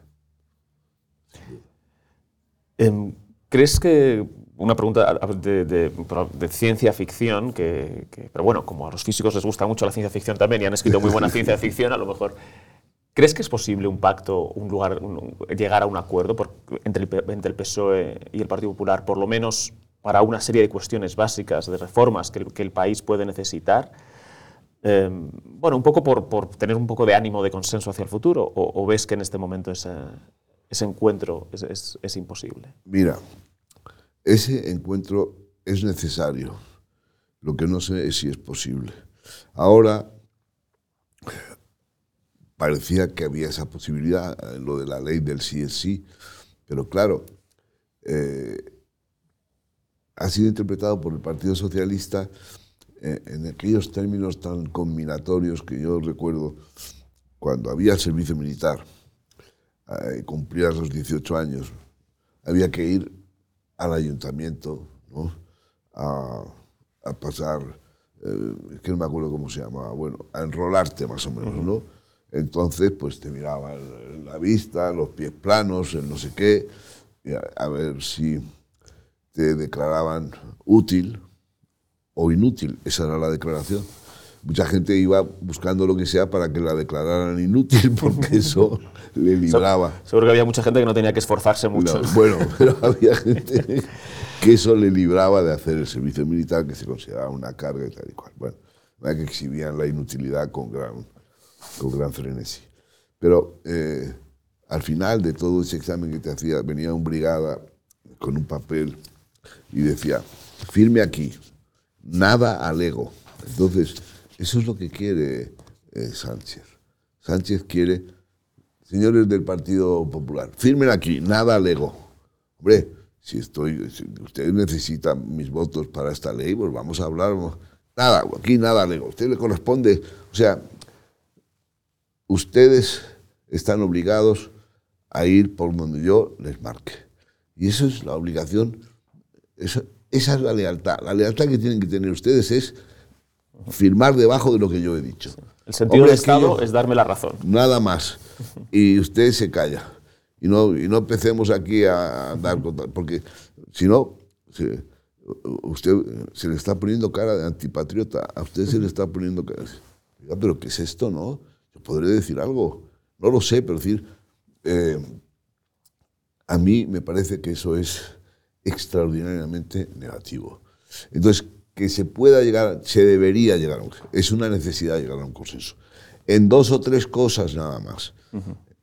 [SPEAKER 2] Em, ¿Crees que una pregunta de, ciencia ficción, que, pero bueno, como a los físicos les gusta mucho la ciencia ficción también y han escrito muy buena ciencia ficción, a lo mejor, ¿crees que es posible un pacto, un lugar, llegar a un acuerdo entre, el, entre, el, PSOE y el Partido Popular, por lo menos para una serie de cuestiones básicas, de reformas que, el país puede necesitar? Em, bueno, un poco por, tener un poco de ánimo de consenso hacia el futuro, o, ves que en este momento ese, ese encuentro es, es imposible?
[SPEAKER 3] Mira, ese encuentro es necesario. Lo que no sé es si es posible. Ahora parecía que había esa posibilidad, eh, lo de la ley del sí es sí, pero claro, eh, ha sido interpretado por el Partido Socialista eh, en aquellos términos tan combinatorios que yo recuerdo cuando había servicio militar, eh, los 18 años, había que ir al ayuntamiento, a, pasar, eh, que no me acuerdo cómo se llamaba, bueno, a enrolarte más o menos, ¿no? Entonces, pues te miraban la vista, los pies planos, el no sé qué, a, ver si te declaraban útil o inútil. Esa era la declaración. Mucha gente iba buscando lo que sea para que la declararan inútil, porque eso le libraba.
[SPEAKER 2] Seguro que había mucha gente que no tenía que esforzarse mucho.
[SPEAKER 3] bueno, pero había gente que eso le libraba de hacer el servicio militar, que se consideraba una carga y tal y cual. Bueno, que exhibían la inutilidad con gran, con gran frenesí. Pero eh, al final de todo ese examen que te hacía, venía un brigada con un papel y decía, firme aquí, nada al ego. Entonces, eso es lo que quiere eh, Sánchez. Sánchez quiere señores del Partido Popular, firmen aquí, nada al ego. Hombre, si estoy, ustedes necesitan mis votos para esta ley, pues vamos a hablar. Nada, aquí nada al ego. A usted le corresponde, o sea, ustedes están obligados a ir por donde yo les marque. Y eso es la obligación, esa es la lealtad. La lealtad que tienen que tener ustedes es firmar debajo de lo que yo he dicho.
[SPEAKER 2] El sentido del Estado es darme la razón.
[SPEAKER 3] Nada más. Y usted se calla. Y no, y no empecemos aquí a andar porque si no, usted se le está poniendo cara de antipatriota, a usted se le está poniendo cara. pero ¿qué es esto, no? Yo podré decir algo, no lo sé, pero decir, eh, a mí me parece que eso es extraordinariamente negativo. Entonces, que se pueda llegar, se debería llegar a un Es una necesidad llegar a un consenso. En dos o tres cosas nada más.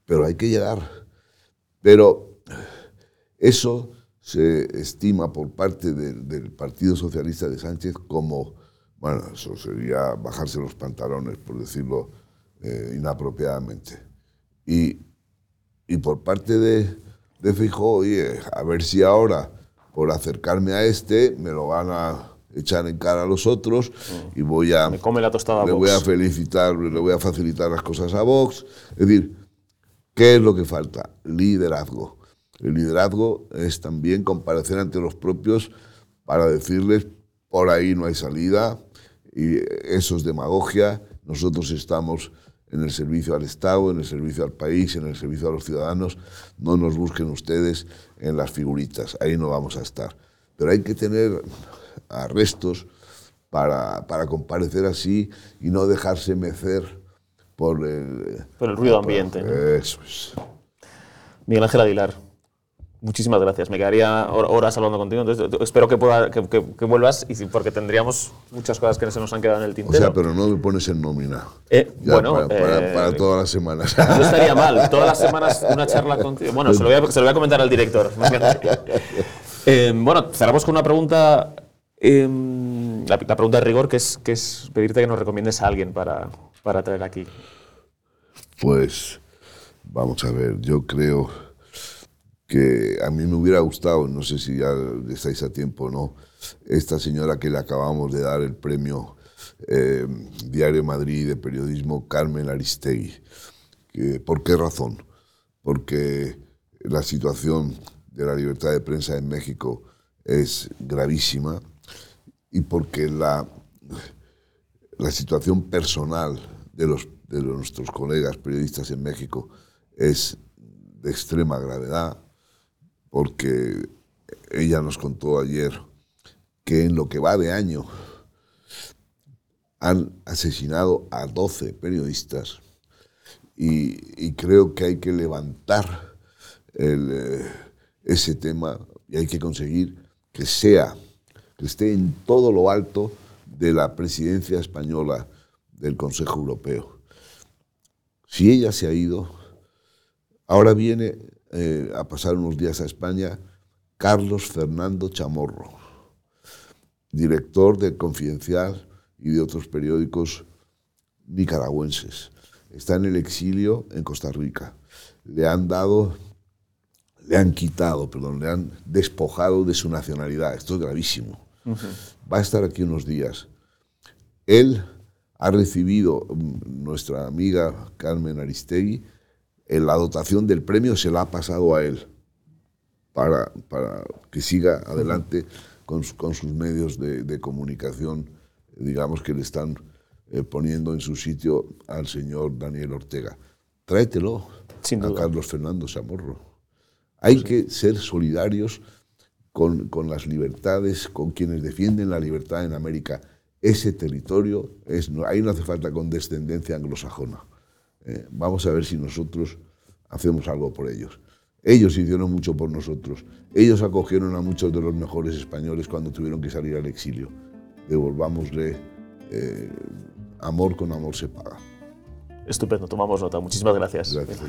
[SPEAKER 3] Pero hay que llegar. Pero eso se estima por parte del Partido Socialista de Sánchez como, bueno, eso sería bajarse los pantalones, por decirlo eh, inapropiadamente. Y, y, por parte de, de Fijo, oye, a ver si ahora, por acercarme a este, me lo van a echar en cara a los otros y voy a...
[SPEAKER 2] Me come la tostada
[SPEAKER 3] le voy a felicitar, le voy a facilitar las cosas a Vox. Es decir, ¿qué es lo que falta? Liderazgo. El liderazgo es también comparecer ante los propios para decirles, por ahí no hay salida, y eso es demagogia, nosotros estamos en el servicio al Estado, en el servicio al país, en el servicio a los ciudadanos. No nos busquen ustedes en las figuritas, ahí no vamos a estar. Pero hay que tener arrestos para, para comparecer así y no dejarse mecer por el,
[SPEAKER 2] por el ruido ambiente.
[SPEAKER 3] Eso es.
[SPEAKER 2] Miguel Ángel Aguilar, muchísimas gracias. Me quedaría horas hablando contigo, entonces espero que, pueda, que, que, vuelvas y, porque tendríamos muchas cosas que se nos han quedado en el tintero.
[SPEAKER 3] O sea, pero no me pones en nómina.
[SPEAKER 2] Eh, bueno,
[SPEAKER 3] para, para,
[SPEAKER 2] eh,
[SPEAKER 3] para, todas las semanas.
[SPEAKER 2] No estaría mal, todas las semanas una charla contigo. Bueno, se lo voy a, se lo voy a comentar al director. eh, bueno, cerramos con una pregunta, eh, la, la, pregunta de rigor, que es, que es pedirte que nos recomiendes a alguien para, para traer aquí.
[SPEAKER 3] Pues Vamos a ver, yo creo que a mí me hubiera gustado, no sé si ya estáis a tiempo o no, esta señora que le acabamos de dar el premio eh, Diario Madrid de Periodismo, Carmen Aristegui. ¿Por qué razón? Porque la situación de la libertad de prensa en México es gravísima y porque la, la situación personal de, los, de nuestros colegas periodistas en México es de extrema gravedad porque ella nos contó ayer que en lo que va de año han asesinado a 12 periodistas y, creo que hay que levantar eh, ese tema y hay que conseguir que sea, que esté en todo lo alto de la presidencia española del Consejo Europeo. Si ella se ha ido, Ahora viene eh, a pasar unos días a España Carlos Fernando Chamorro, director de Confidencial y de otros periódicos nicaragüenses. Está en el exilio en Costa Rica. Le han dado, le han quitado, perdón, le han despojado de su nacionalidad. Esto es gravísimo. Va a estar aquí unos días. Él ha recibido, mm, nuestra amiga Carmen Aristegui, la dotación del premio se la ha pasado a él para, para que siga adelante con, con sus medios de, de, comunicación, digamos que le están eh, poniendo en su sitio al señor Daniel Ortega. Tráetelo a Carlos Fernando Samorro. Hay sí. que ser solidarios con, con, las libertades, con quienes defienden la libertad en América. Ese territorio, es, ahí no hace falta condescendencia anglosajona. Eh, vamos a ver si nosotros hacemos algo por ellos. Ellos hicieron mucho por nosotros. Ellos acogieron a muchos de los mejores españoles cuando tuvieron que salir al exilio. Devolvámosle eh, amor con amor se paga.
[SPEAKER 2] Estupendo, tomamos nota. Muchísimas gracias.
[SPEAKER 3] Gracias.